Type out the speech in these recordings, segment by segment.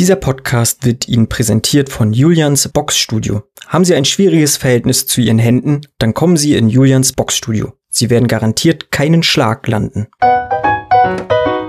Dieser Podcast wird Ihnen präsentiert von Julians Boxstudio. Haben Sie ein schwieriges Verhältnis zu Ihren Händen, dann kommen Sie in Julians Boxstudio. Sie werden garantiert keinen Schlag landen.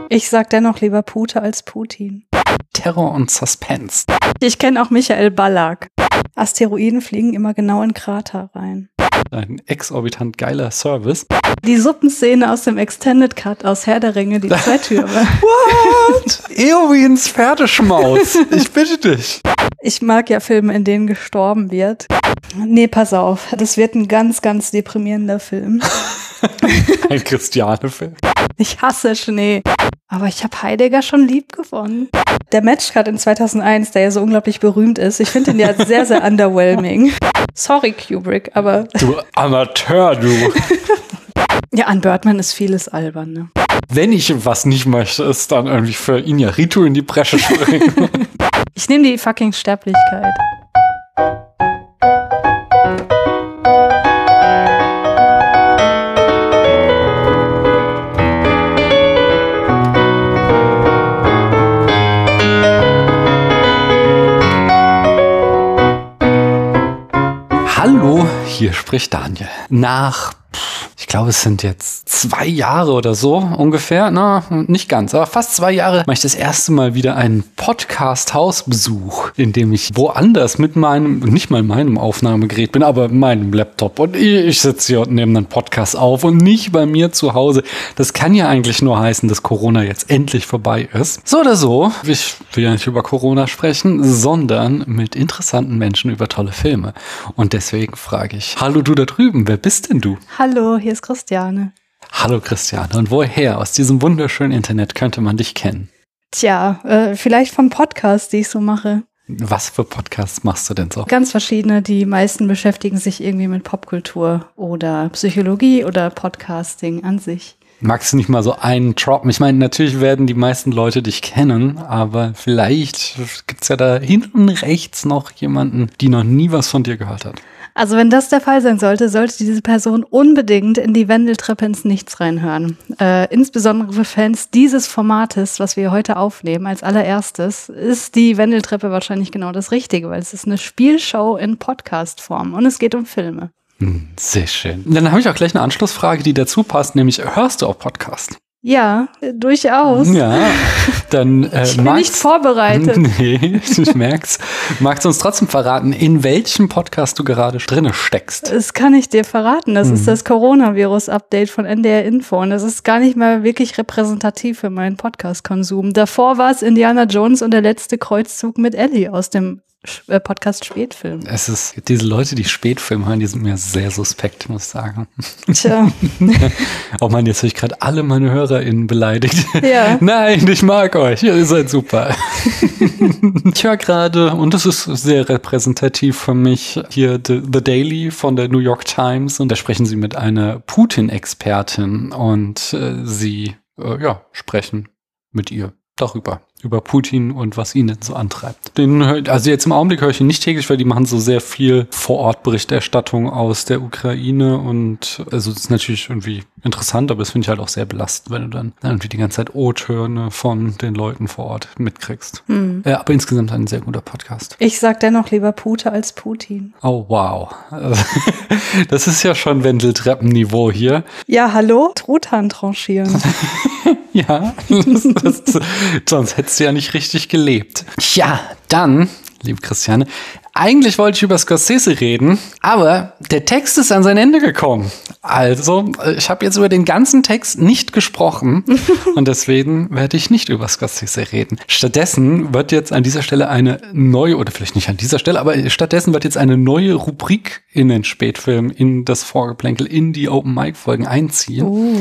Ich sag dennoch lieber Pute als Putin. Terror und Suspense. Ich kenne auch Michael Ballack. Asteroiden fliegen immer genau in Krater rein. Ein exorbitant geiler Service. Die Suppenszene aus dem Extended Cut aus Herr der Ringe, die Zweitüre. What? Eowins Pferdeschmaus. Ich bitte dich. Ich mag ja Filme, in denen gestorben wird. Nee, pass auf. Das wird ein ganz, ganz deprimierender Film. Ein Christiane-Film. Ich hasse Schnee. Aber ich habe Heidegger schon lieb gewonnen. Der Matchcut in 2001, der ja so unglaublich berühmt ist, ich finde ihn ja sehr, sehr underwhelming. Sorry, Kubrick, aber Du Amateur, du. ja, an Birdman ist vieles albern. Ne? Wenn ich was nicht möchte, ist dann irgendwie für Inarito in die Bresche springen. Ich nehme die fucking Sterblichkeit. Hier spricht Daniel. Nach, ich glaube, es sind jetzt zwei Jahre oder so ungefähr, na, nicht ganz, aber fast zwei Jahre, mache ich das erste Mal wieder einen Podcast-Hausbesuch, in dem ich woanders mit meinem, nicht mal meinem Aufnahmegerät bin, aber meinem Laptop und ich, sitze hier und nehme einen Podcast auf und nicht bei mir zu Hause. Das kann ja eigentlich nur heißen, dass Corona jetzt endlich vorbei ist. So oder so, ich will ja nicht über Corona sprechen, sondern mit interessanten Menschen über tolle Filme. Und deswegen frage ich, hallo du da drüben, wer bist denn du? Hallo, hier ist Christiane. Hallo Christiane, und woher aus diesem wunderschönen Internet könnte man dich kennen? Tja, äh, vielleicht vom Podcast, die ich so mache. Was für Podcasts machst du denn so? Ganz verschiedene. Die meisten beschäftigen sich irgendwie mit Popkultur oder Psychologie oder Podcasting an sich. Magst du nicht mal so einen droppen? Ich meine, natürlich werden die meisten Leute dich kennen, aber vielleicht gibt's ja da hinten rechts noch jemanden, die noch nie was von dir gehört hat. Also wenn das der Fall sein sollte, sollte diese Person unbedingt in die Wendeltreppe ins Nichts reinhören. Äh, insbesondere für Fans dieses Formates, was wir heute aufnehmen, als allererstes, ist die Wendeltreppe wahrscheinlich genau das Richtige, weil es ist eine Spielshow in Podcast-Form und es geht um Filme. Hm, Sehr schön. Dann habe ich auch gleich eine Anschlussfrage, die dazu passt, nämlich hörst du auch Podcast? Ja, durchaus. Ja, dann äh, Ich bin nicht magst- vorbereitet. Nee, ich merk's. Magst du uns trotzdem verraten, in welchem Podcast du gerade drinne steckst? Das kann ich dir verraten. Das ist das Coronavirus-Update von NDR Info. Und das ist gar nicht mal wirklich repräsentativ für meinen Podcast-Konsum. Davor war es Indiana Jones und der letzte Kreuzzug mit Ellie aus dem Podcast Spätfilm. Es ist, diese Leute, die Spätfilm hören, die sind mir sehr suspekt, muss ich sagen. Tja, Oh man, jetzt habe ich gerade alle meine HörerInnen beleidigt. Ja. Nein, ich mag euch. Ihr seid super. ich höre gerade, und das ist sehr repräsentativ für mich, hier The, The Daily von der New York Times. Und da sprechen sie mit einer Putin-Expertin und äh, sie, äh, ja, sprechen mit ihr darüber. Über Putin und was ihn denn so antreibt. Den, also jetzt im Augenblick höre ich ihn nicht täglich, weil die machen so sehr viel Vor-Ort-Berichterstattung aus der Ukraine und also das ist natürlich irgendwie interessant, aber das finde ich halt auch sehr belastend, wenn du dann irgendwie die ganze Zeit O-Töne von den Leuten vor Ort mitkriegst. Äh, aber insgesamt ein sehr guter Podcast. ich sag dennoch lieber Pute als Putin. Oh wow. Das ist ja schon Wendeltreppenniveau hier. Ja, hallo? Truthahn tranchieren. Ja, das, das, sonst hättest du ja nicht richtig gelebt. Ja, dann, liebe Christiane, eigentlich wollte ich über Scorsese reden, aber der Text ist an sein Ende gekommen. Also, ich habe jetzt über den ganzen Text nicht gesprochen und deswegen werde ich nicht über Scorsese reden. Stattdessen wird jetzt an dieser Stelle eine neue, oder vielleicht nicht an dieser Stelle, aber stattdessen wird jetzt eine neue Rubrik in den Spätfilm, in das Vorgeplänkel, in die Open-Mic-Folgen einziehen.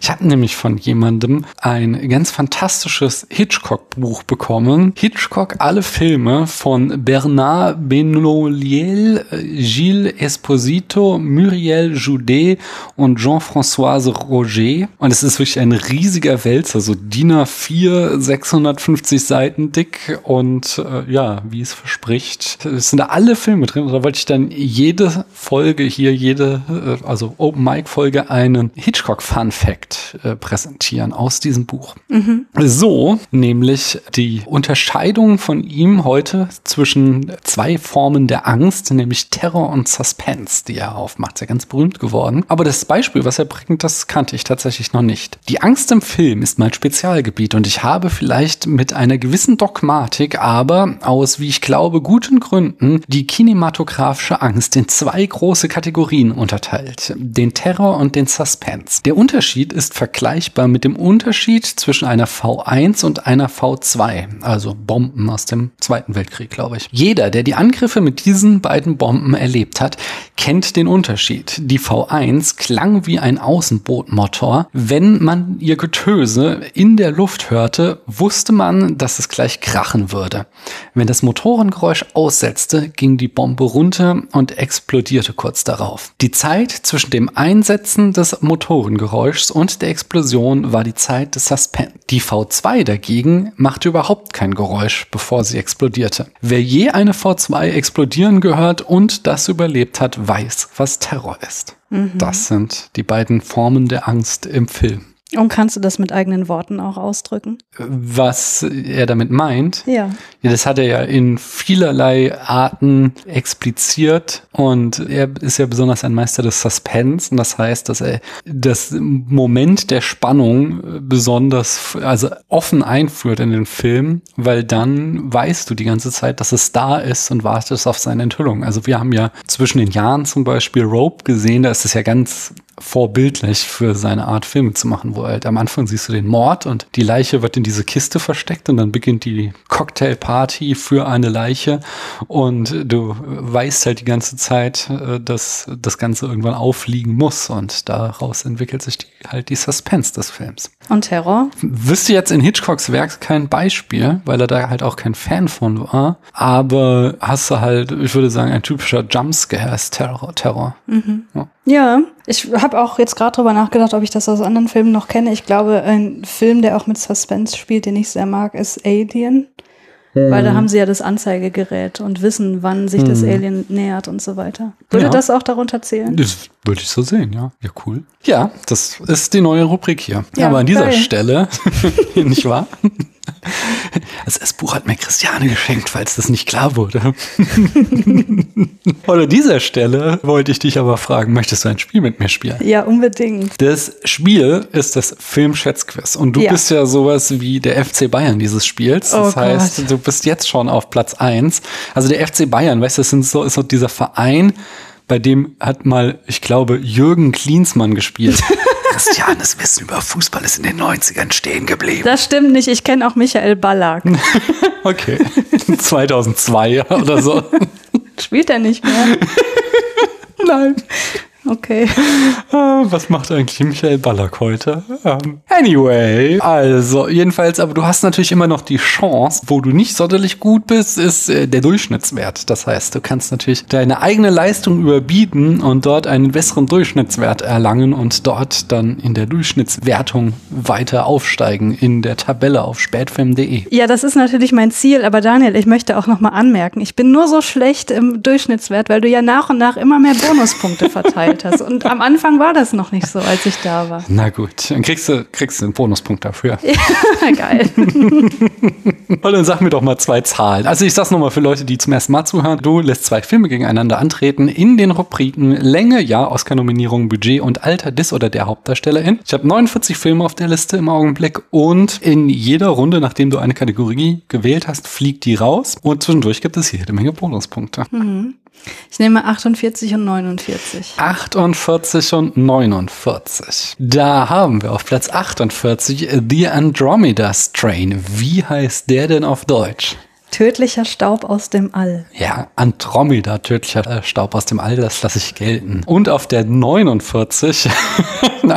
Ich habe nämlich von jemandem ein ganz fantastisches Hitchcock-Buch bekommen. Hitchcock, alle Filme von Bernard Benoliel, Gilles Esposito, Muriel Joudet und Jean-Françoise Roger. Und es ist wirklich ein riesiger Wälzer, so DIN A4, 650 Seiten dick und äh, ja, wie es verspricht, es sind da alle Filme drin. Und da wollte ich dann jede Folge hier, jede, äh, also Open Mic Folge einen Hitchcock Fun Fact äh, präsentieren aus diesem Buch. Mhm. So, nämlich die Unterscheidung von ihm heute zwischen zwei Formen der Angst, nämlich Terror und Suspense, die er aufmacht. Sehr ganz berühmt geworden. Aber das Beispiel, was er bringt, das kannte ich tatsächlich noch nicht. Die Angst im Film ist mein Spezialgebiet und ich habe vielleicht mit einer gewissen Dogmatik, aber aus, wie ich glaube, guten Gründen die kinematografische Angst in zwei große Kategorien unterteilt. Den Terror und den Suspense. Der Unterschied ist vergleichbar mit dem Unterschied zwischen einer V1 und einer V2, also Bomben aus dem Zweiten Weltkrieg, glaube ich. Jeder, der die Angriffe mit diesen beiden Bomben erlebt hat, kennt den Unterschied. Die V1 klang wie ein Außenbootmotor. Wenn man ihr Getöse in der Luft hörte, wusste man, dass es gleich krachen würde. Wenn das Motorengeräusch aussetzte, ging die Bombe runter und explodierte kurz darauf. Die Zeit zwischen dem Einsetzen des Motorengeräuschs und der Explosion war die Zeit des Suspense. Die V2 dagegen machte überhaupt kein Geräusch, bevor sie explodierte. Wer je eine V2 explodieren gehört und das überlebt hat, weiß, was Terror ist. Mhm. Das sind die beiden Formen der Angst im Film. Und kannst du das mit eigenen Worten auch ausdrücken? Was er damit meint? Ja. ja. Das hat er ja in vielerlei Arten expliziert und er ist ja besonders ein Meister des Suspense und das heißt, dass er das Moment der Spannung besonders, also offen einführt in den Film, weil dann weißt du die ganze Zeit, dass es da ist und wartest auf seine Enthüllung. Also wir haben ja zwischen den Jahren zum Beispiel Rope gesehen, da ist es ja ganz vorbildlich für seine Art Filme zu machen, wo halt am Anfang siehst du den Mord und die Leiche wird in diese Kiste versteckt und dann beginnt die Cocktailparty für eine Leiche und du weißt halt die ganze Zeit, äh, dass das Ganze irgendwann auffliegen muss und daraus entwickelt sich die, halt die Suspense des Films. Und Terror? Wüsste jetzt in Hitchcocks Werk kein Beispiel, weil er da halt auch kein Fan von war, aber hast du halt, ich würde sagen, ein typischer Jumpscare ist Terror. Terror. Mhm. Ja. Ja. ich habe auch jetzt gerade drüber nachgedacht, ob ich das aus anderen Filmen noch kenne. Ich glaube, ein Film, der auch mit Suspense spielt, den ich sehr mag, ist Alien. Hm. Weil da haben sie ja das Anzeigegerät und wissen, wann sich hm. das Alien nähert und so weiter. Würde ja. das auch darunter zählen? Das würde ich so sehen, ja. Ja, cool. Ja, das ist die neue Rubrik hier. Ja, Aber an dieser geil. Stelle, nicht wahr? Also das Buch hat mir Christiane geschenkt, falls das nicht klar wurde. Und an dieser Stelle wollte ich dich aber fragen, möchtest du ein Spiel mit mir spielen? Ja, unbedingt. Das Spiel ist das Filmschätzquiz. Und du ja. bist ja sowas wie der FC Bayern dieses Spiels. Das oh heißt, Gott. du bist jetzt schon auf Platz eins. Also der FC Bayern, weißt du, das sind so, ist so dieser Verein, bei dem hat mal, ich glaube, Jürgen Klinsmann gespielt. Christianes Wissen über Fußball ist in den 90ern stehen geblieben. Das stimmt nicht. Ich kenne auch Michael Ballack. okay. 2002 oder so. Spielt er nicht mehr? Nein. Okay. Ah, was macht eigentlich Michael Ballack heute? Um, anyway, also jedenfalls, aber du hast natürlich immer noch die Chance, wo du nicht sonderlich gut bist, ist äh, der Durchschnittswert. Das heißt, du kannst natürlich deine eigene Leistung überbieten und dort einen besseren Durchschnittswert erlangen und dort dann in der Durchschnittswertung weiter aufsteigen in der Tabelle auf spätfilm.de. Ja, das ist natürlich mein Ziel, aber Daniel, ich möchte auch nochmal anmerken, ich bin nur so schlecht im Durchschnittswert, weil du ja nach und nach immer mehr Bonuspunkte verteilst gestellt hast. Und am Anfang war das noch nicht so, als ich da war. Na gut, dann kriegst du, kriegst du einen Bonuspunkt dafür. Ja, geil. Und dann sag mir doch mal zwei Zahlen. Also ich sag's nochmal für Leute, die zum ersten Mal zuhören. Du lässt zwei Filme gegeneinander antreten in den Rubriken Länge, ja, Oscar-Nominierung, Budget und Alter des oder der Hauptdarstellerin. Ich habe 49 Filme auf der Liste im Augenblick und in jeder Runde, nachdem du eine Kategorie gewählt hast, fliegt die raus und zwischendurch gibt es jede Menge Bonuspunkte. Mhm. Ich nehme 48 und 49. 48 und 49. Da haben wir auf Platz 48 The Andromeda Strain. Wie heißt der denn auf Deutsch? Tödlicher Staub aus dem All. Ja, Andromeda, tödlicher Staub aus dem All, das lasse ich gelten. Und auf der 49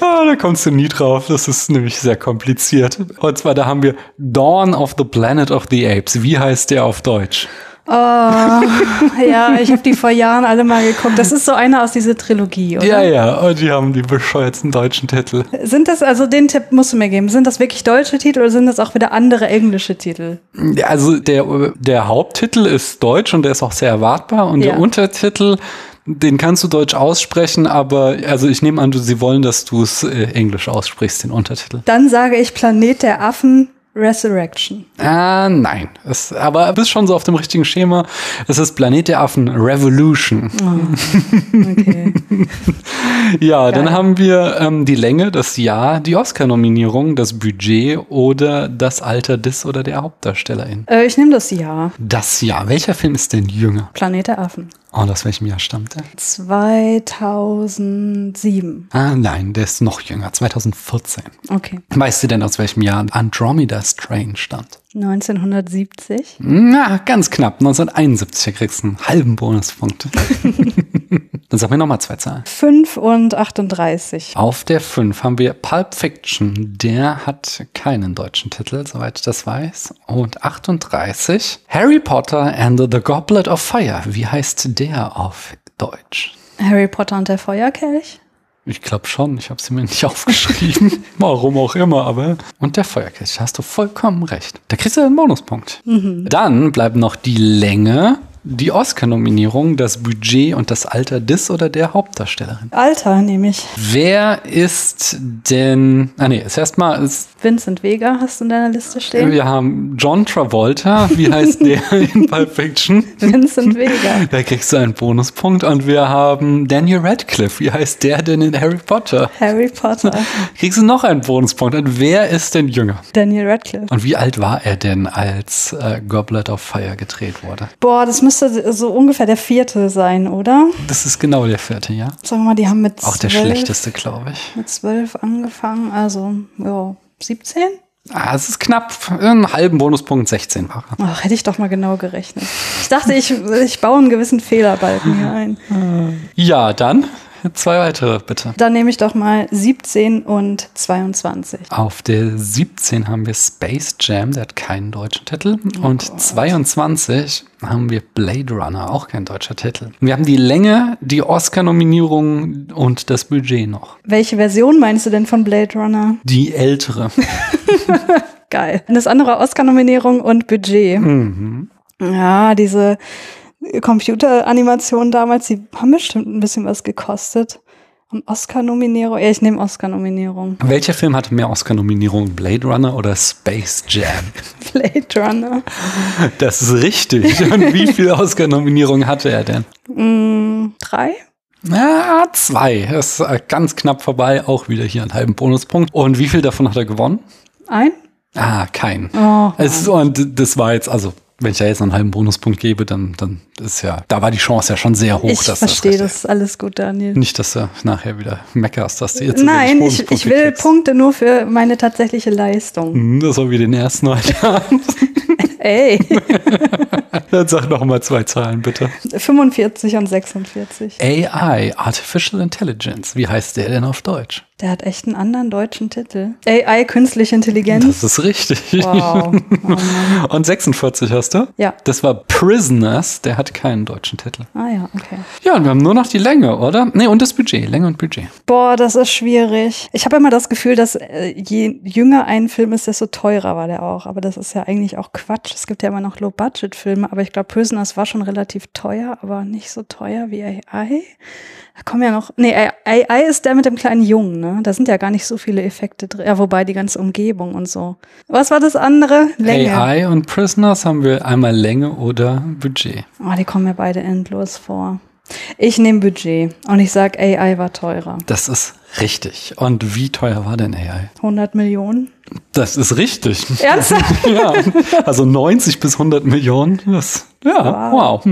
ah, da kommst du nie drauf. Das ist nämlich sehr kompliziert. Und zwar, da haben wir Dawn of the Planet of the Apes. Wie heißt der auf Deutsch? Oh, ja, ich habe die vor Jahren alle mal geguckt. Das ist so einer aus dieser Trilogie, oder? Ja, ja, und die haben die bescheuertsten deutschen Titel. Sind das, also den Tipp musst du mir geben, sind das wirklich deutsche Titel oder sind das auch wieder andere englische Titel? Ja, Also der, der Haupttitel ist deutsch und der ist auch sehr erwartbar. Und Ja. der Untertitel, den kannst du deutsch aussprechen, aber also ich nehme an, du, sie wollen, dass du es äh, englisch aussprichst, den Untertitel. Dann sage ich Planet der Affen Resurrection. Ah, nein. Es, aber du bist schon so auf dem richtigen Schema. Es ist Planet der Affen Revolution. Okay. Ja, dann Geil. haben wir ähm, die Länge, das Jahr, die Oscar-Nominierung, das Budget oder das Alter des oder der Hauptdarstellerin. äh, ich nehme das Jahr. Das Jahr. Welcher Film ist denn jünger? Planet der Affen. Oh, aus welchem Jahr stammt der? 2007. Ah, nein, der ist noch jünger, 2014. Okay. Weißt du denn, aus welchem Jahr Andromeda Strain stammt? 1970. Na, ganz knapp. 1971 kriegst du einen halben Bonuspunkt. Dann sag mir nochmal zwei Zahlen. 5 und 38. Auf der 5 haben wir Pulp Fiction. Der hat keinen deutschen Titel, soweit ich das weiß. Und 38 Harry Potter and the Goblet of Fire. Wie heißt der auf Deutsch? Harry Potter und der Feuerkelch. Ich glaube schon, ich habe sie mir nicht aufgeschrieben. Warum auch immer, aber. Und der Feuerkelch, hast du vollkommen recht. Da kriegst du einen Bonuspunkt. Dann bleiben noch die Länge, die Oscar-Nominierung, das Budget und das Alter des oder der Hauptdarstellerin. Alter, nehme ich. Wer ist denn. Ah, nee, ist erstmal. Ist, Vincent Vega hast du in deiner Liste stehen? wir haben John Travolta. Wie heißt der in Pulp Fiction? Vincent Vega. Da kriegst du einen Bonuspunkt. Und wir haben Daniel Radcliffe. Wie heißt der denn in Harry Potter? Harry Potter. Kriegst du noch einen Bonuspunkt. Und wer ist denn jünger? Daniel Radcliffe. Und wie alt war er denn, als äh, Goblet of Fire gedreht wurde? Boah, das müsste so ungefähr der vierte sein, oder? Das ist genau der vierte, ja? Sagen wir mal, die haben mit Auch der zwölf, schlechteste, glaube ich. mit zwölf angefangen, also ja, 17? Ah, es ist knapp. Einen halben Bonuspunkt, 16 war. Ach, hätte ich doch mal genau gerechnet. Ich dachte, ich, ich baue einen gewissen Fehlerbalken hier ein. Ja, dann zwei weitere, bitte. Dann nehme ich doch mal 17 und 22. Auf der 17 haben wir Space Jam, der hat keinen deutschen Titel. Und 22 haben wir Blade Runner, auch kein deutscher Titel. Wir haben die Länge, die Oscar-Nominierung und das Budget noch. Welche Version meinst du denn von Blade Runner? Die ältere. Geil. Das andere Oscar-Nominierung und Budget. Mhm. Ja, diese Computeranimationen damals, die haben bestimmt ein bisschen was gekostet. Und Oscar-Nominierung? Ja, ich nehme Oscar-Nominierung. Welcher Film hatte mehr Oscar-Nominierungen? Blade Runner oder Space Jam? Blade Runner. Das ist richtig. Und wie viele Oscar-Nominierungen hatte er denn? Mm, drei? Ja, zwei. Das ist äh, ganz knapp vorbei. Auch wieder hier einen halben Bonuspunkt. Und wie viel davon hat er gewonnen? Ein? Ah, kein. Oh, es, und das war jetzt, also, wenn ich da jetzt einen halben Bonuspunkt gebe, dann, dann ist ja, da war die Chance ja schon sehr hoch, ich dass verstehe das, das. Alles gut, Daniel. Nicht, dass du nachher wieder meckerst, dass du jetzt so Nein, ich, ich will kriegst. Punkte nur für meine tatsächliche Leistung. Hm, Das war wie den ersten heute Abend. Ey, Dann sag noch mal zwei Zahlen, bitte. 45 und 46. AI, Artificial Intelligence. Wie heißt der denn auf Deutsch? Der hat echt einen anderen deutschen Titel. AI, künstliche Intelligenz. Das ist richtig. Wow. Oh. Und 46 hast du? Ja. Das war Prisoners, der hat keinen deutschen Titel. Ah ja, okay. Ja, und wir haben nur noch die Länge, oder? Nee, und das Budget, Länge und Budget. Boah, das ist schwierig. Ich habe immer das Gefühl, dass äh, je jünger ein Film ist, desto teurer war der auch. Aber das ist ja eigentlich auch Quatsch. Es gibt ja immer noch Low-Budget-Filme, aber ich glaube, Prisoners war schon relativ teuer, aber nicht so teuer wie AI. Da kommen ja noch. Nee, AI ist der mit dem kleinen Jungen, ne? Da sind ja gar nicht so viele Effekte drin. Ja, wobei die ganze Umgebung und so. Was war das andere? Länge. AI und Prisoners haben wir einmal Länge oder Budget. Oh, die kommen mir beide endlos vor. Ich nehme Budget und ich sag, AI war teurer. Das ist richtig. Und wie teuer war denn AI? 100 Millionen. Das ist richtig. Ernsthaft? ja, also 90 bis 100 Millionen. Das, ja, wow.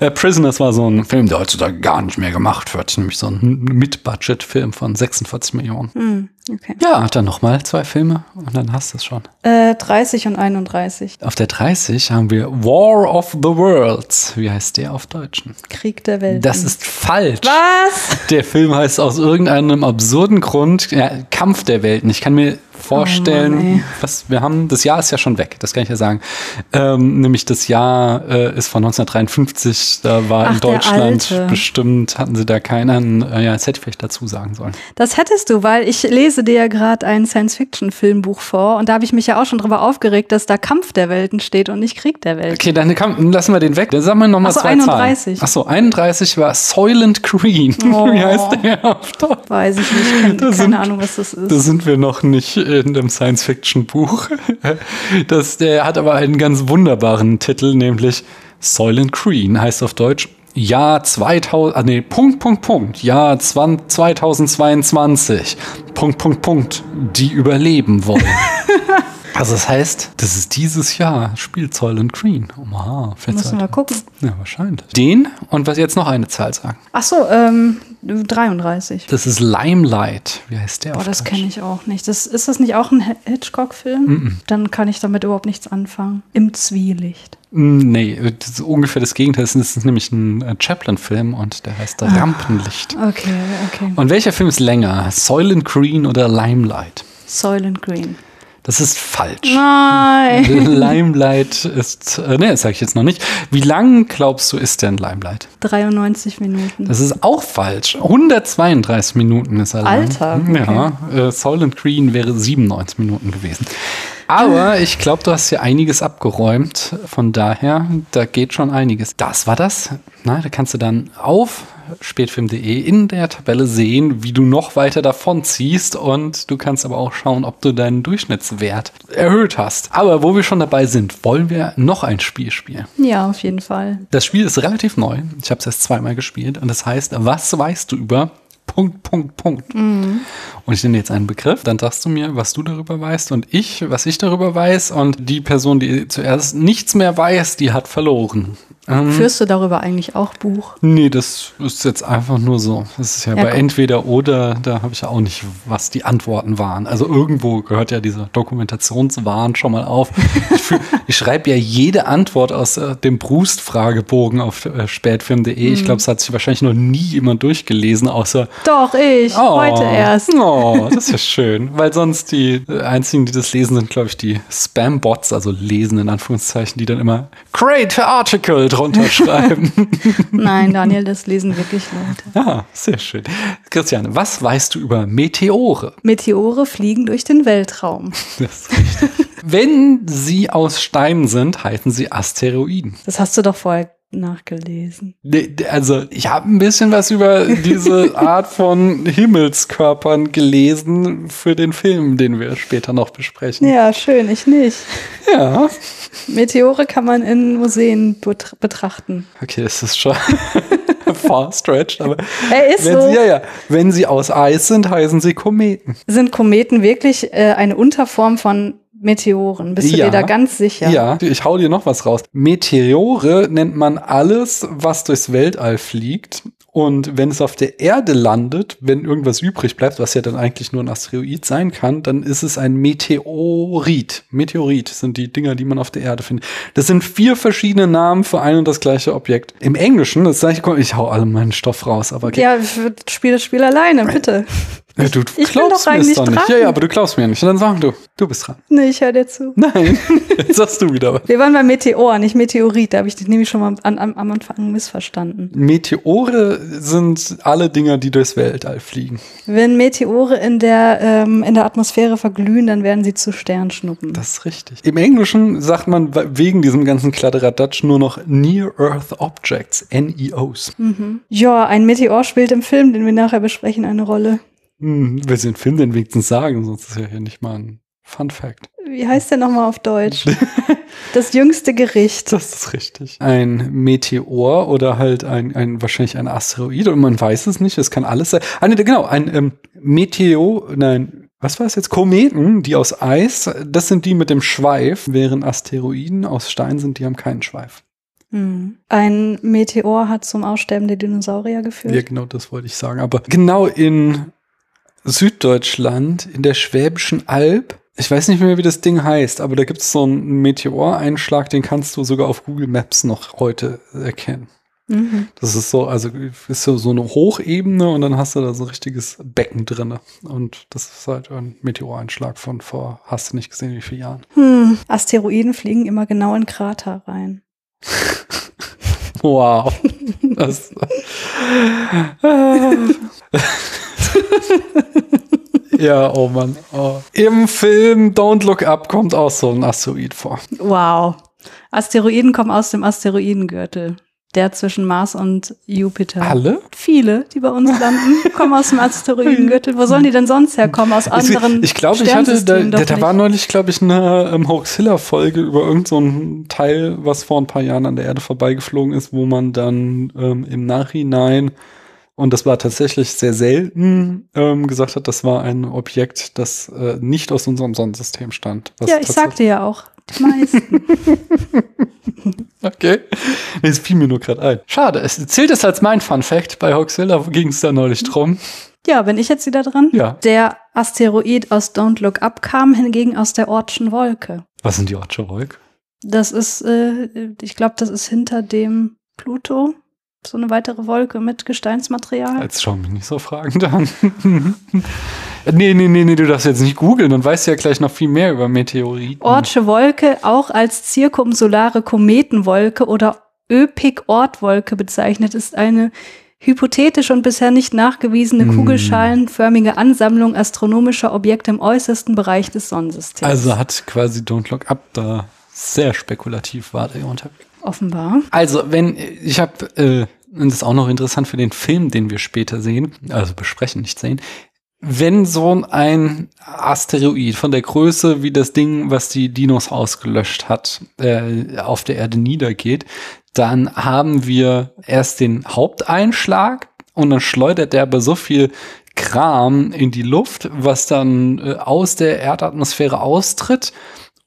Äh, Prisoners war so ein Film, der heutzutage gar nicht mehr gemacht wird. Nämlich so ein Mid-Budget-Film von 46 Millionen. Hm, okay. Ja, dann nochmal zwei Filme und dann hast du es schon. Äh, 30 und 31. Auf der 30 haben wir War of the Worlds. Wie heißt der auf Deutschen? Krieg der Welt. Das ist falsch. Was? Der Film heißt aus irgendeinem irgendeinem absurden Grund, ja, Kampf der Welten. Ich kann mir vorstellen, Oh was wir haben, das Jahr ist ja schon weg, das kann ich ja sagen. Ähm, nämlich das Jahr äh, ist von 1953, da war Ach, in Deutschland bestimmt, hatten sie da keinen, äh, ja, das hätte ich vielleicht dazu sagen sollen. Das hättest du, weil ich lese dir ja gerade ein Science-Fiction-Filmbuch vor und da habe ich mich ja auch schon drüber aufgeregt, dass da Kampf der Welten steht und nicht Krieg der Welten. Okay, dann komm, lassen wir den weg. Dann sagen wir nochmal so, zwei 31. Zahlen. Achso, 31 war Soylent Green. Oh. Wie heißt der auf Deutsch? Weiß ich nicht, keine sind- Ahnung, was das ist. Da sind wir noch nicht in einem Science-Fiction-Buch. Das, der hat aber einen ganz wunderbaren Titel, nämlich Soylent Green, heißt auf Deutsch Jahr 2000, ah nee, Punkt, Punkt, Punkt, Jahr 20, 2022, Punkt, Punkt, Punkt, die überleben wollen. Also das heißt, das ist dieses Jahr, spielt Soylent Green. Oha, Müssen wir gucken. Ja, wahrscheinlich. Den und was jetzt noch eine Zahl sagen. Ach so, ähm, 33. Das ist Limelight. Wie heißt der Boah, das kenne ich auch nicht. Das, ist das nicht auch ein Hi- Hitchcock-Film? Dann kann ich damit überhaupt nichts anfangen. Im Zwielicht. Mm, Nee, das ist ungefähr das Gegenteil. Das ist nämlich ein äh, Chaplin-Film und der heißt Rampenlicht. Okay, okay. Und welcher Film ist länger? Soylent Green oder Limelight? Soylent Green. Das ist falsch. Nein. Limelight ist, äh, nee, das sage ich jetzt noch nicht. Wie lang glaubst du ist denn Limelight? 93 Minuten. Das ist auch falsch. 132 Minuten ist er lang. Alter, Ja, äh, Soylent Green wäre 97 Minuten gewesen. Aber ich glaube, du hast hier einiges abgeräumt. Von daher, da geht schon einiges. Das war das. Na, da kannst du dann auf spätfilm.de in der Tabelle sehen, wie du noch weiter davon ziehst. Und du kannst aber auch schauen, ob du deinen Durchschnittswert erhöht hast. Aber wo wir schon dabei sind, wollen wir noch ein Spiel spielen. Ja, auf jeden Fall. Das Spiel ist relativ neu. Ich habe es erst zweimal gespielt. Und das heißt, was weißt du über Punkt, Punkt, Punkt. Und ich nenne jetzt einen Begriff, dann sagst du mir, was du darüber weißt und ich, was ich darüber weiß. Und die Person, die zuerst nichts mehr weiß, die hat verloren. Ähm, Führst du darüber eigentlich auch Buch? nee, das ist jetzt einfach nur so. Das ist ja, Ja, bei guck. entweder oder, da habe ich ja auch nicht, was die Antworten waren. Also irgendwo gehört ja dieser Dokumentationswahn schon mal auf. Ich, ich schreibe ja jede Antwort aus äh, dem Brust-Fragebogen auf äh, spätfilm.de. Mhm. Ich glaube, es hat sich wahrscheinlich noch nie jemand durchgelesen, außer Doch, ich. Oh, Heute erst. Oh, das ist ja schön. Weil sonst die einzigen, die das lesen, sind, glaube ich, die Spam-Bots, also lesen in Anführungszeichen, die dann immer Great Article drunter schreiben. Nein, Daniel, das lesen wirklich Leute. ah, sehr schön. Christiane, was weißt du über Meteore? Meteore fliegen durch den Weltraum. Das ist richtig. Wenn sie aus Stein sind, heißen sie Asteroiden. Das hast du doch vorher nachgelesen. Also, ich habe ein bisschen was über diese Art von Himmelskörpern gelesen für den Film, den wir später noch besprechen. Ja, schön, ich nicht. Ja. Meteore kann man in Museen bet- betrachten. Okay, es ist schon far stretched, aber Er ist wenn so. sie, ja, ja, wenn sie aus Eis sind, heißen sie Kometen. Sind Kometen wirklich äh, eine Unterform von Meteoren? Bist du Ja. dir da ganz sicher? Ja, ich hau dir noch was raus. Meteore nennt man alles, was durchs Weltall fliegt. Und wenn es auf der Erde landet, wenn irgendwas übrig bleibt, was ja dann eigentlich nur ein Asteroid sein kann, dann ist es ein Meteorit. Meteorit sind die Dinger, die man auf der Erde findet. Das sind vier verschiedene Namen für ein und das gleiche Objekt. Im Englischen, das sage ich, ich hau alle meinen Stoff raus, aber okay. Ja, spiel das Spiel alleine, bitte. Ja, du ich bin glaubst doch mir doch nicht. dran. Ja, ja, aber du glaubst mir nicht. Dann sag du, du bist dran. Nee, ich höre dir zu. Nein, jetzt sagst du wieder was. Wir waren bei Meteor, nicht Meteorit. Da habe ich dich nämlich schon mal an, an, am Anfang missverstanden. Meteore sind alle Dinger, die durchs Weltall fliegen. Wenn Meteore in der, ähm, in der Atmosphäre verglühen, dann werden sie zu Sternschnuppen. Das ist richtig. Im Englischen sagt man we- wegen diesem ganzen Kladderadatsch nur noch Near Earth Objects, NEOs. ja, ein Meteor spielt im Film, den wir nachher besprechen, eine Rolle. Hm, will sie den Film denn wenigstens sagen, sonst ist ja hier nicht mal ein Fun Fact. Wie heißt der nochmal auf Deutsch? das jüngste Gericht. Das ist richtig. Ein Meteor oder halt ein, ein wahrscheinlich ein Asteroid und man weiß es nicht, es kann alles sein. Ah, nee, genau, ein ähm, Meteo, nein, was war es jetzt? Kometen, die aus Eis, das sind die mit dem Schweif, während Asteroiden aus Stein sind, die haben keinen Schweif. Hm. Ein Meteor hat zum Aussterben der Dinosaurier geführt. Ja, genau, das wollte ich sagen. Aber genau in Süddeutschland, in der Schwäbischen Alb, ich weiß nicht mehr, wie das Ding heißt, aber da gibt es so einen Meteoreinschlag, den kannst du sogar auf Google Maps noch heute erkennen. Mhm. Das ist so, also ist so, so eine Hochebene und dann hast du da so ein richtiges Becken drinne. Und das ist halt ein Meteoreinschlag von vor, hast du nicht gesehen, wie viele Jahren. Hm. Asteroiden fliegen immer genau in Krater rein. Wow. Das, ja, oh Mann. Oh. Im Film Don't Look Up kommt auch so ein Asteroid vor. Wow. Asteroiden kommen aus dem Asteroidengürtel. Der zwischen Mars und Jupiter. Alle? Viele, die bei uns landen, kommen aus dem Asteroidengürtel. Wo sollen die denn sonst herkommen? Aus anderen Ich glaube, ich hatte, da, da, da war neulich, glaube ich, eine ähm, Hoaxilla-Folge über irgendein so Teil, was vor ein paar Jahren an der Erde vorbeigeflogen ist, wo man dann ähm, im Nachhinein, und das war tatsächlich sehr selten, ähm, gesagt hat, das war ein Objekt, das äh, nicht aus unserem Sonnensystem stand. Was Ja, ich sagte ja auch, die meisten. Okay. Nee, es fiel mir nur gerade ein. Schade, es zählt es als mein Fun Fact. Bei Hoaxilla ging es da neulich drum. ja, bin ich jetzt wieder dran? Ja. Der Asteroid aus Don't Look Up kam hingegen aus der Ortschen Wolke. Was sind die Ortsche Wolk? Das ist, äh, ich glaube, das ist hinter dem Pluto. So eine weitere Wolke mit Gesteinsmaterial. Jetzt schau mich nicht so fragend an. nee, nee, nee, nee, du darfst jetzt nicht googeln, dann weißt du ja gleich noch viel mehr über Meteoriten. Ortsche Wolke auch als zirkumsolare Kometenwolke oder Öpik-Ortwolke bezeichnet, ist eine hypothetische und bisher nicht nachgewiesene Hm. kugelschalenförmige Ansammlung astronomischer Objekte im äußersten Bereich des Sonnensystems. Also hat quasi Don't Look Up da sehr spekulativ war der unterwegs. Offenbar. Also, wenn, ich habe, äh, und das ist auch noch interessant für den Film, den wir später sehen, also besprechen, nicht sehen, wenn so ein Asteroid von der Größe wie das Ding, was die Dinos ausgelöscht hat, äh, auf der Erde niedergeht, dann haben wir erst den Haupteinschlag und dann schleudert der aber so viel Kram in die Luft, was dann äh, aus der Erdatmosphäre austritt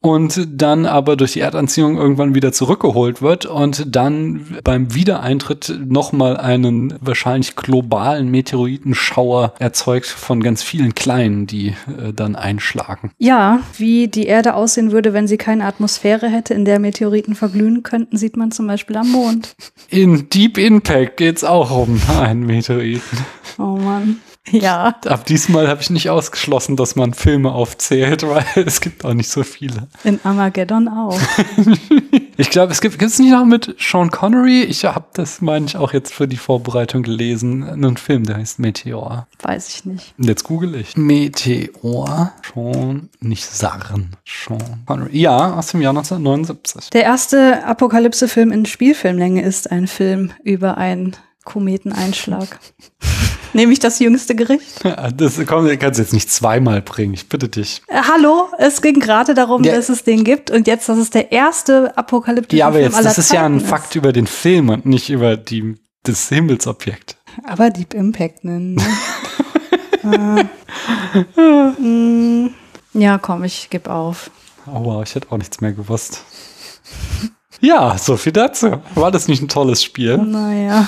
und dann aber durch die Erdanziehung irgendwann wieder zurückgeholt wird und dann beim Wiedereintritt nochmal einen wahrscheinlich globalen Meteoritenschauer erzeugt von ganz vielen kleinen, die äh, dann einschlagen. Ja, wie die Erde aussehen würde, wenn sie keine Atmosphäre hätte, in der Meteoriten verglühen könnten, sieht man zum Beispiel am Mond. In Deep Impact geht's auch um einen Meteoriten. Oh Mann. Ja. Ab diesmal habe ich nicht ausgeschlossen, dass man Filme aufzählt, weil es gibt auch nicht so viele. In Armageddon auch. Ich glaube, es gibt es nicht noch mit Sean Connery. Ich habe das, meine ich, auch jetzt für die Vorbereitung gelesen. Einen Film, der heißt Meteor. Weiß ich nicht. Jetzt google ich. Meteor. Sean, nicht Sarren. Sean Connery. Ja, aus dem Jahr 1979. Der erste Apokalypse-Film in Spielfilmlänge ist ein Film über einen Kometeneinschlag. Nämlich das jüngste Gericht. Das komm, kannst du jetzt nicht zweimal bringen. Ich bitte dich. Äh, hallo, es ging gerade darum, Ja. dass es den gibt und jetzt, dass es der erste apokalyptische Ja, aber Film jetzt, aller das ist ja ein Zeiten Fakt über den Film und nicht über die, das Himmelsobjekt. Aber Deep Impact nennen. Ne? äh, mm, ja, komm, ich gebe auf. Oh wow, ich hätte auch nichts mehr gewusst. Ja, so viel dazu. War das nicht ein tolles Spiel? Naja.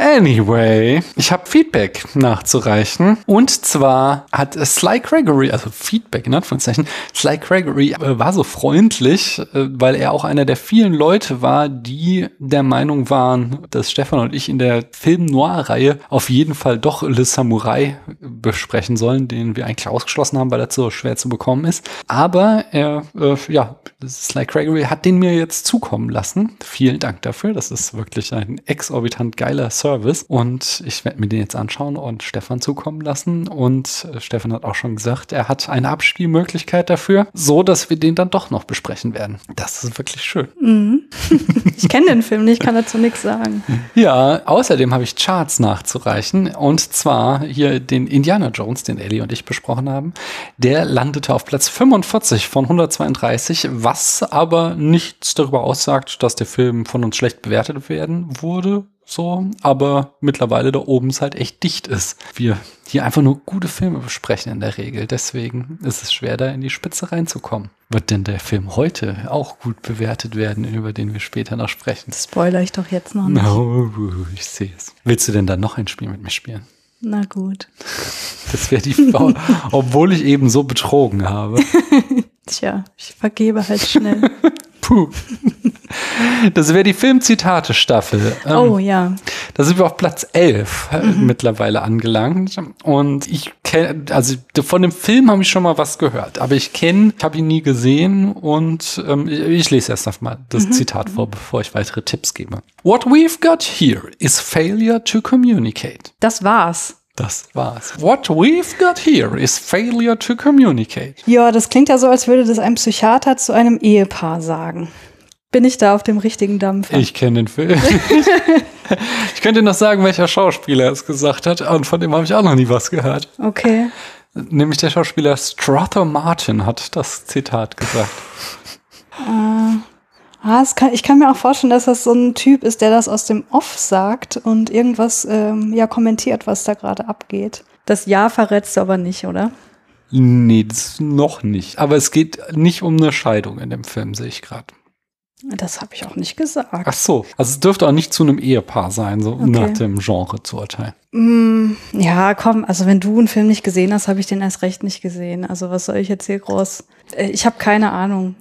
Anyway, ich habe Feedback nachzureichen. Und zwar hat Sly Gregory, also Feedback in Anführungszeichen, Sly Gregory äh, war so freundlich, äh, weil er auch einer der vielen Leute war, die der Meinung waren, dass Stefan und ich in der Film-Noir-Reihe auf jeden Fall doch Le Samurai besprechen sollen, den wir eigentlich ausgeschlossen haben, weil er so schwer zu bekommen ist. Aber er, äh, ja, Sly Gregory hat den mir jetzt zukommen lassen. Vielen Dank dafür. Das ist wirklich ein exorbitant geiler Service. Und ich werde mir den jetzt anschauen und Stefan zukommen lassen. Und äh, Stefan hat auch schon gesagt, er hat eine Abspielmöglichkeit dafür, so dass wir den dann doch noch besprechen werden. Das ist wirklich schön. Mhm. Ich kenne den Film nicht, kann dazu nichts sagen. Ja, außerdem habe ich Charts nachzureichen. Und zwar hier den Indiana Jones, den Ellie und ich besprochen haben. Der landete auf Platz 45 von 132, was aber nichts darüber aussagt, dass der Film von uns schlecht bewertet werden wurde. So, aber mittlerweile da oben es halt echt dicht ist. Wir hier einfach nur gute Filme besprechen in der Regel. Deswegen ist es schwer, da in die Spitze reinzukommen. Wird denn der Film heute auch gut bewertet werden, über den wir später noch sprechen? Spoiler ich doch jetzt noch nicht. No, ich sehe es. Willst du denn dann noch ein Spiel mit mir spielen? Na gut. Das wäre die Frau, obwohl ich eben so betrogen habe. Tja, ich vergebe halt schnell. Puh. Das wäre die Filmzitate-Staffel. Ähm, Oh ja. Da sind wir auf Platz 11 äh, mittlerweile angelangt. Und ich kenne, also von dem Film habe ich schon mal was gehört, aber ich kenne, ich habe ihn nie gesehen und ähm, ich, ich lese erst noch mal das Zitat vor, bevor ich weitere Tipps gebe. What we've got here is failure to communicate. Das war's. Das war's. What we've got here is failure to communicate. Ja, das klingt ja so, als würde das ein Psychiater zu einem Ehepaar sagen. Bin ich da auf dem richtigen Dampfer? Ich kenne den Film. ich könnte noch sagen, welcher Schauspieler es gesagt hat, und von dem habe ich auch noch nie was gehört. Okay. Nämlich der Schauspieler Strother Martin hat das Zitat gesagt. Ah, es kann, ich kann mir auch vorstellen, dass das so ein Typ ist, der das aus dem Off sagt und irgendwas ähm, ja kommentiert, was da gerade abgeht. Das Ja verrätst du aber nicht, oder? Nee, das noch nicht. Aber es geht nicht um eine Scheidung in dem Film, sehe ich gerade. Das habe ich auch nicht gesagt. Ach so. Also es dürfte auch nicht zu einem Ehepaar sein, so Okay. nach dem Genre zu urteilen. Mm, ja, komm, also wenn du einen Film nicht gesehen hast, habe ich den erst recht nicht gesehen. Also was soll ich jetzt hier groß? Äh, Ich habe keine Ahnung.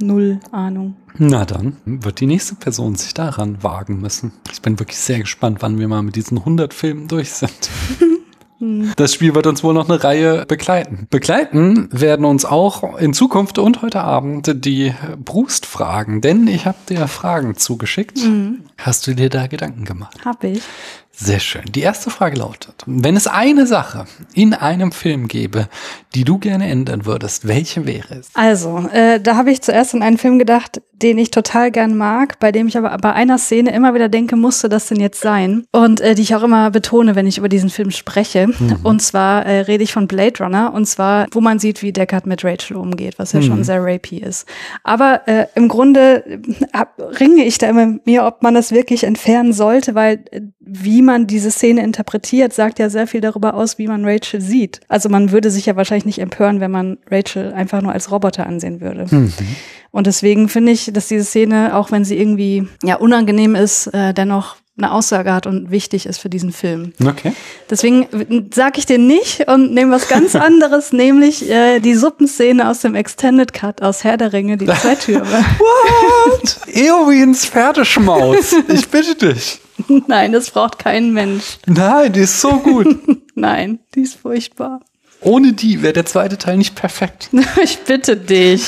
Null Ahnung. Na dann wird die nächste Person sich daran wagen müssen. Ich bin wirklich sehr gespannt, wann wir mal mit diesen 100 Filmen durch sind. Das Spiel wird uns wohl noch eine Reihe begleiten. Begleiten werden uns auch in Zukunft und heute Abend die Brustfragen, denn ich habe dir Fragen zugeschickt. Hast du dir da Gedanken gemacht? Hab ich. Sehr schön. Die erste Frage lautet, wenn es eine Sache in einem Film gäbe, die du gerne ändern würdest, welche wäre es? Also, äh, da habe ich zuerst an einen Film gedacht, den ich total gern mag, bei dem ich aber bei einer Szene immer wieder denke, musste das denn jetzt sein? Und äh, die ich auch immer betone, wenn ich über diesen Film spreche. Und zwar äh, rede ich von Blade Runner und zwar, wo man sieht, wie Deckard mit Rachel umgeht, was ja schon sehr rapey ist. Aber äh, im Grunde äh, hab- ringe ich da immer mit mir, ob man das wirklich entfernen sollte, weil äh, wie man diese Szene interpretiert, sagt ja sehr viel darüber aus, wie man Rachel sieht. Also man würde sich ja wahrscheinlich nicht empören, wenn man Rachel einfach nur als Roboter ansehen würde. Und deswegen finde ich, dass diese Szene, auch wenn sie irgendwie ja unangenehm ist, äh, dennoch eine Aussage hat und wichtig ist für diesen Film. Okay. Deswegen sage ich dir nicht und nehme was ganz anderes, nämlich äh, die Suppenszene aus dem Extended Cut aus Herr der Ringe, die Zweitüre. What? Eowins Pferdeschmaus. Ich bitte dich. Nein, das braucht kein Mensch. Nein, die ist so gut. Nein, die ist furchtbar. Ohne die wäre der zweite Teil nicht perfekt. Ich bitte dich.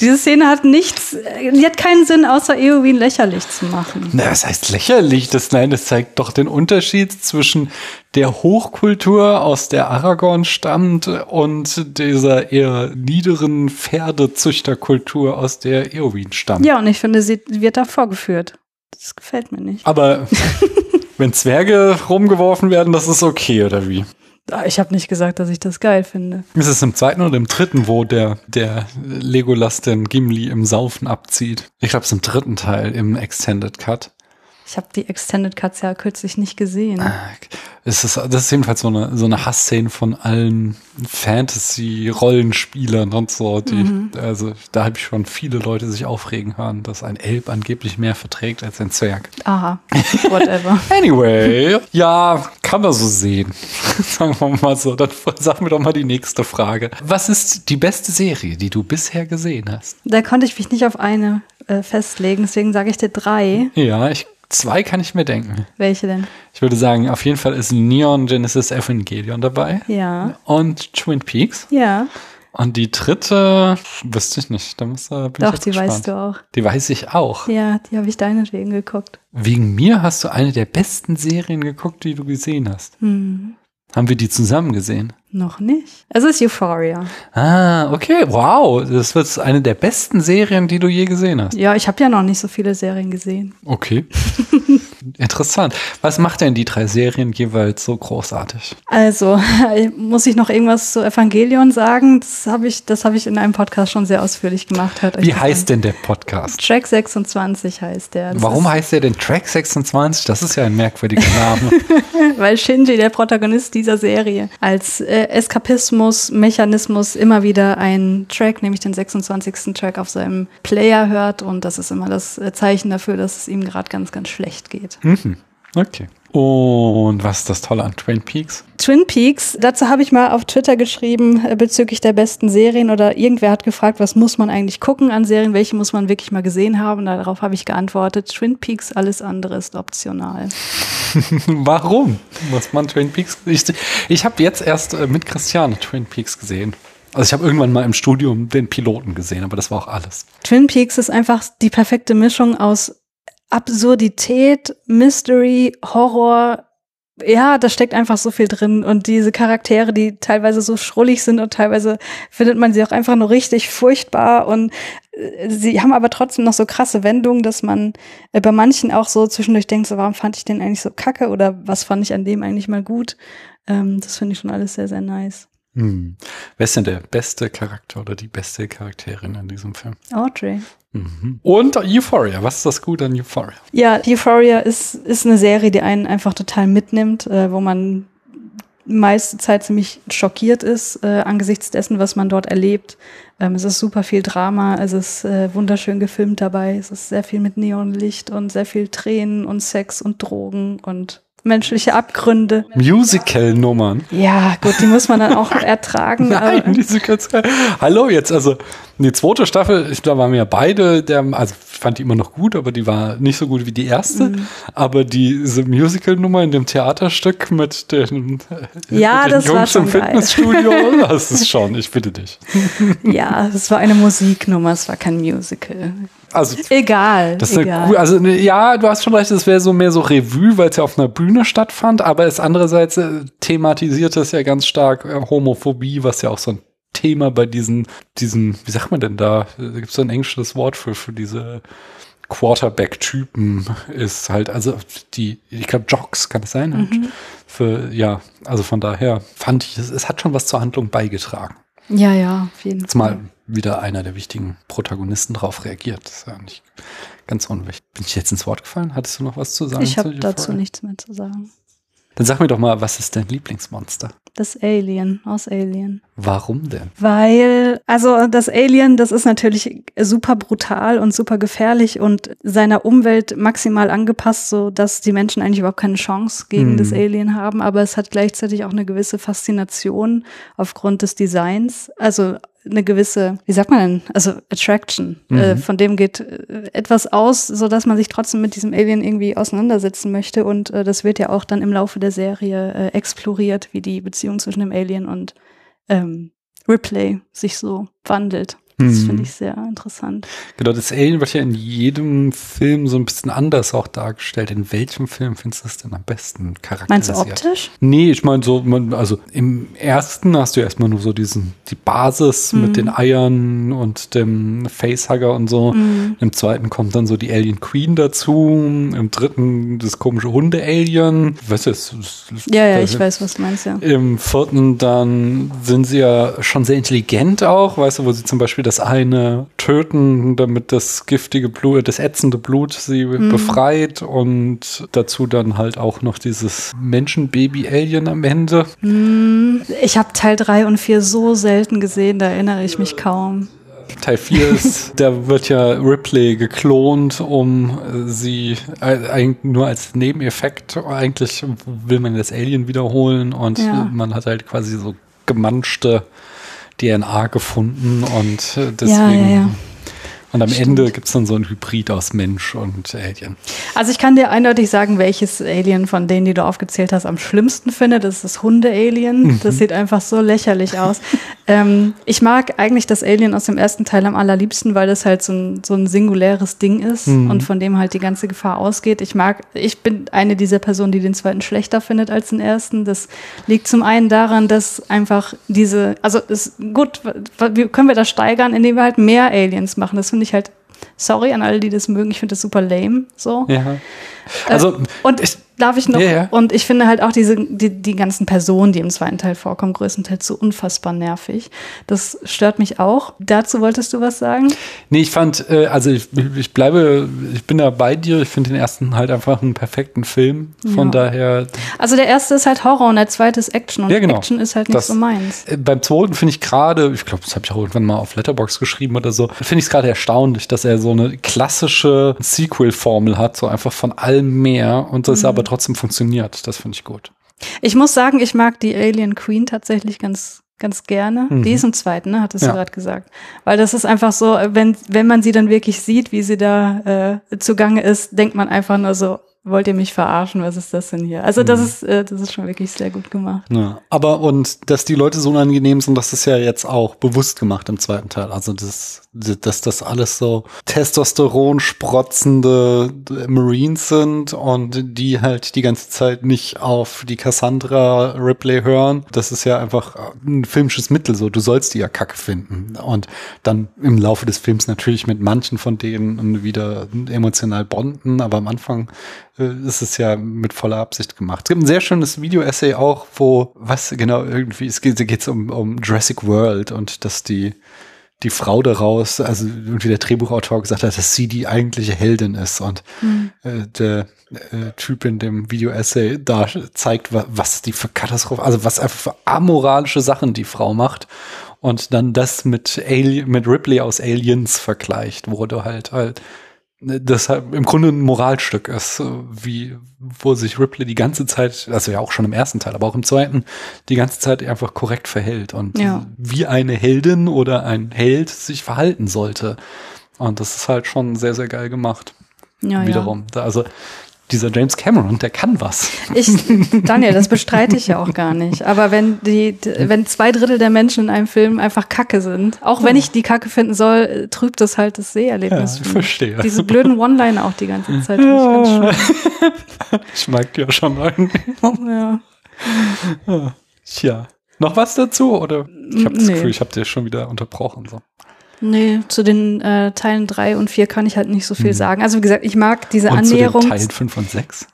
Diese Szene hat nichts, die hat keinen Sinn, außer Eowyn lächerlich zu machen. Na, was heißt lächerlich? Das, nein, das zeigt doch den Unterschied zwischen der Hochkultur, aus der Aragorn stammt, und dieser eher niederen Pferdezüchterkultur, aus der Eowyn stammt. Ja, und ich finde, sie wird da vorgeführt. Das gefällt mir nicht. Aber wenn Zwerge rumgeworfen werden, das ist okay, oder wie? Ah, Ich habe nicht gesagt, dass ich das geil finde. Ist es im zweiten oder im dritten, wo der, der Legolas den Gimli im Saufen abzieht? Ich glaube, es ist im dritten Teil, im Extended Cut. Ich habe die Extended Cuts ja kürzlich nicht gesehen. Es ist, das ist jedenfalls so eine, so eine Hassszene von allen Fantasy-Rollenspielern und so. Die, Also da habe ich schon viele Leute sich aufregen hören, dass ein Elb angeblich mehr verträgt als ein Zwerg. Aha, whatever. Anyway, ja, kann man so sehen. Sagen wir mal so. Dann sag mir doch mal die nächste Frage. Was ist die beste Serie, die du bisher gesehen hast? da konnte ich mich nicht auf eine äh, festlegen, deswegen sage ich dir drei. Ja, ich, zwei kann ich mir denken. Welche denn? Ich würde sagen, auf jeden Fall ist Neon Genesis Evangelion dabei. Ja. Und Twin Peaks. Ja, Und die dritte, wüsste ich nicht. Da muss, da bin ich doch, jetzt die gespannt. weißt du auch. Die weiß ich auch. Ja, die habe ich deinetwegen geguckt. Wegen mir hast du eine der besten Serien geguckt, die du gesehen hast. Hm, Haben wir die zusammen gesehen? noch nicht. Es ist Euphoria. Ah, okay. Wow. Das wird eine der besten Serien, die du je gesehen hast. Ja, ich habe ja noch nicht so viele Serien gesehen. Okay. Interessant. Was macht denn die drei Serien jeweils so großartig? Also, muss ich noch irgendwas zu Evangelion sagen? Das habe ich, das habe ich in einem Podcast schon sehr ausführlich gemacht. Hört Wie heißt an. denn der Podcast? Track 26 heißt der. Das Warum heißt der denn Track 26? Das ist ja ein merkwürdiger Name. Weil Shinji, der Protagonist dieser Serie, als äh, Eskapismus, Mechanismus immer wieder einen Track, nämlich den 26. Track auf seinem Player hört und das ist immer das äh, Zeichen dafür, dass es ihm gerade ganz, ganz schlecht geht. Okay. Und was ist das Tolle an Twin Peaks? Twin Peaks, dazu habe ich mal auf Twitter geschrieben äh, bezüglich der besten Serien oder irgendwer hat gefragt, was muss man eigentlich gucken an Serien, welche muss man wirklich mal gesehen haben. Darauf habe ich geantwortet, Twin Peaks, alles andere ist optional. Warum muss man Twin Peaks? Ich, ich habe jetzt erst äh, mit Christiane Twin Peaks gesehen. Also ich habe irgendwann mal im Studium den Piloten gesehen, aber das war auch alles. Twin Peaks ist einfach die perfekte Mischung aus Absurdität, Mystery, Horror. Ja, da steckt einfach so viel drin. Und diese Charaktere, die teilweise so schrullig sind und teilweise findet man sie auch einfach nur richtig furchtbar. Und äh, sie haben aber trotzdem noch so krasse Wendungen, dass man äh, bei manchen auch so zwischendurch denkt, so, warum fand ich den eigentlich so kacke oder was fand ich an dem eigentlich mal gut? Ähm, das finde ich schon alles sehr, sehr nice. Hm. Wer ist denn der beste Charakter oder die beste Charakterin in diesem Film? Audrey. Mhm. Und Euphoria. Was ist das Gute an Euphoria? Ja, Euphoria ist, ist eine Serie, die einen einfach total mitnimmt, äh, wo man meiste Zeit ziemlich schockiert ist äh, angesichts dessen, was man dort erlebt. Ähm, es ist super viel Drama, es ist äh, wunderschön gefilmt dabei, es ist sehr viel mit Neonlicht und sehr viel Tränen und Sex und Drogen und menschliche Abgründe. Musical-Nummern. Ja, gut, die muss man dann auch ertragen. Nein, ganz, Hallo, jetzt, also die zweite Staffel, ich, da waren wir ja beide, der, also ich fand die immer noch gut, aber die war nicht so gut wie die erste. Mhm. Aber diese Musical-Nummer in dem Theaterstück mit den, ja, den das Jungs im Fitnessstudio, das ist schon, ich bitte dich. Ja, es war eine Musiknummer, es war kein Musical. Also, egal. Das ist egal. Also ne, ja, du hast schon recht, es wäre so mehr so Revue, weil es ja auf einer Bühne stattfand, aber es andererseits äh, thematisiert es ja ganz stark äh, Homophobie, was ja auch so ein Thema bei diesen, diesen, wie sagt man denn da? Da gibt es so ein englisches Wort für, für diese Quarterback-Typen ist halt, also die, ich glaube, Jocks kann es sein. Mhm. Für, ja, also von daher fand ich, es, es hat schon was zur Handlung beigetragen. Ja, ja, auf jeden Jetzt Fall. mal wieder einer der wichtigen Protagonisten darauf reagiert. Das ist ja nicht ganz unwichtig. Bin ich jetzt ins Wort gefallen? Hattest du noch was zu sagen? Ich habe dazu nichts mehr zu sagen. Dann sag mir doch mal, was ist dein Lieblingsmonster? Das Alien aus Alien. Warum denn? Weil, also das Alien, das ist natürlich super brutal und super gefährlich und seiner Umwelt maximal angepasst, so dass die Menschen eigentlich überhaupt keine Chance gegen hm. das Alien haben. Aber es hat gleichzeitig auch eine gewisse Faszination aufgrund des Designs. Also eine gewisse, wie sagt man denn, also Attraction. Äh, mhm. Äh, von dem geht äh, etwas aus, so dass man sich trotzdem mit diesem Alien irgendwie auseinandersetzen möchte. Und äh, das wird ja auch dann im Laufe der Serie äh, exploriert, wie die Beziehung zwischen dem Alien und ähm, Ripley sich so wandelt. Das hm. finde ich sehr interessant. Genau, das Alien wird ja in jedem Film so ein bisschen anders auch dargestellt. In welchem Film findest du es denn am besten charakterisiert? Meinst du optisch? Nee, ich meine so, man, also im ersten hast du erstmal nur so diesen, die Basis mhm. mit den Eiern und dem Facehugger und so. Mhm. Im zweiten kommt dann so die Alien Queen dazu. Im dritten das komische Hunde-Alien. Weißt du, es, ja, ja, ich weiß, was du meinst, ja. Im vierten dann sind sie ja schon sehr intelligent auch, weißt du, wo sie zum Beispiel das eine töten, damit das giftige Blut, das ätzende Blut sie mhm. befreit und dazu dann halt auch noch dieses Menschenbaby-Alien am Ende. Mhm. Ich habe Teil 3 und 4 so selten gesehen, da erinnere ich mich kaum. Teil 4 ist, da wird ja Ripley geklont, um sie äh, nur als Nebeneffekt, eigentlich will man das Alien wiederholen und ja. man hat halt quasi so gemanschte DNA gefunden und äh, deswegen. Ja, ja, ja. Und am Stimmt. Ende gibt es dann so ein Hybrid aus Mensch und Alien. Also ich kann dir eindeutig sagen, welches Alien von denen, die du aufgezählt hast, am schlimmsten finde. Das ist das Hunde-Alien. Mhm. Das sieht einfach so lächerlich aus. ähm, ich mag eigentlich das Alien aus dem ersten Teil am allerliebsten, weil das halt so ein, so ein singuläres Ding ist mhm. und von dem halt die ganze Gefahr ausgeht. Ich mag, ich bin eine dieser Personen, die den zweiten schlechter findet als den ersten. Das liegt zum einen daran, dass einfach diese, also ist gut, wie können wir das steigern, indem wir halt mehr Aliens machen. Das finde ich halt, sorry an alle, die das mögen, ich finde das super lame. So. Ja. Äh, also, äh, und ich, darf ich noch, ja, ja. und ich finde halt auch diese, die, die ganzen Personen, die im zweiten Teil vorkommen, größtenteils so unfassbar nervig. Das stört mich auch. Dazu wolltest du was sagen? Nee, ich fand, äh, also ich, ich bleibe, ich bin da bei dir. Ich finde den ersten halt einfach einen perfekten Film. Von ja. daher. Also der erste ist halt Horror und der zweite ist Action. Und genau. Action ist halt nicht das, so meins. Äh, beim zweiten finde ich gerade, ich glaube, das habe ich auch irgendwann mal auf Letterbox geschrieben oder so, finde ich es gerade erstaunlich, dass er so eine klassische Sequel-Formel hat, so einfach von allem mehr und das mhm. aber trotzdem funktioniert. Das finde ich gut. Ich muss sagen, ich mag die Alien Queen tatsächlich ganz ganz gerne. Mhm. Die ist im zweiten, ne? Hattest Ja. du gerade gesagt. Weil das ist einfach so, wenn, wenn man sie dann wirklich sieht, wie sie da äh, zugange ist, denkt man einfach nur so, wollt ihr mich verarschen? Was ist das denn hier? Also das Mhm. ist, äh, das ist schon wirklich sehr gut gemacht. Ja, aber und dass die Leute so unangenehm sind, das ist ja jetzt auch bewusst gemacht im zweiten Teil. Also das, dass das alles so Testosteron sprotzende Marines sind und die halt die ganze Zeit nicht auf die Cassandra Ripley hören. Das ist ja einfach ein filmisches Mittel so. Du sollst die ja kacke finden. Und dann im Laufe des Films natürlich mit manchen von denen wieder emotional bonden, aber am Anfang ist es ja mit voller Absicht gemacht. Es gibt ein sehr schönes Video-Essay auch, wo, was genau, irgendwie, es geht es um, um Jurassic World und dass die, die Frau daraus, also irgendwie der Drehbuchautor gesagt hat, dass sie die eigentliche Heldin ist und äh, der äh, Typ in dem Video-Essay da zeigt, wa was die für Katastrophe, also was einfach für amoralische Sachen die Frau macht und dann das mit Alien, mit Ripley aus Aliens vergleicht, wo du halt halt das halt im Grunde ein Moralstück ist, so wie wo sich Ripley die ganze Zeit, also ja auch schon im ersten Teil, aber auch im zweiten, die ganze Zeit einfach korrekt verhält und Ja. wie eine Heldin oder ein Held sich verhalten sollte. Und das ist halt schon sehr, sehr geil gemacht. Ja, Wiederum. Da, also dieser James Cameron, der kann was. ja. Ich, Daniel, das bestreite ich ja auch gar nicht. Aber wenn die, wenn zwei Drittel der Menschen in einem Film einfach Kacke sind, auch wenn ich die Kacke finden soll, trübt das halt das Seherlebnis. Ja, ich verstehe. Diese blöden One-Liner auch die ganze Zeit. finde ich ganz. Ich mag die ja schon irgendwie. Ja. Tja. Noch was dazu? Oder ich habe das Nee. Gefühl, ich habe dir schon wieder unterbrochen. So. Nee, zu den äh, Teilen 3 und 4 kann ich halt nicht so viel sagen. Also wie gesagt, ich mag diese. Und zu den Annäherung. Teilen 5 und 6?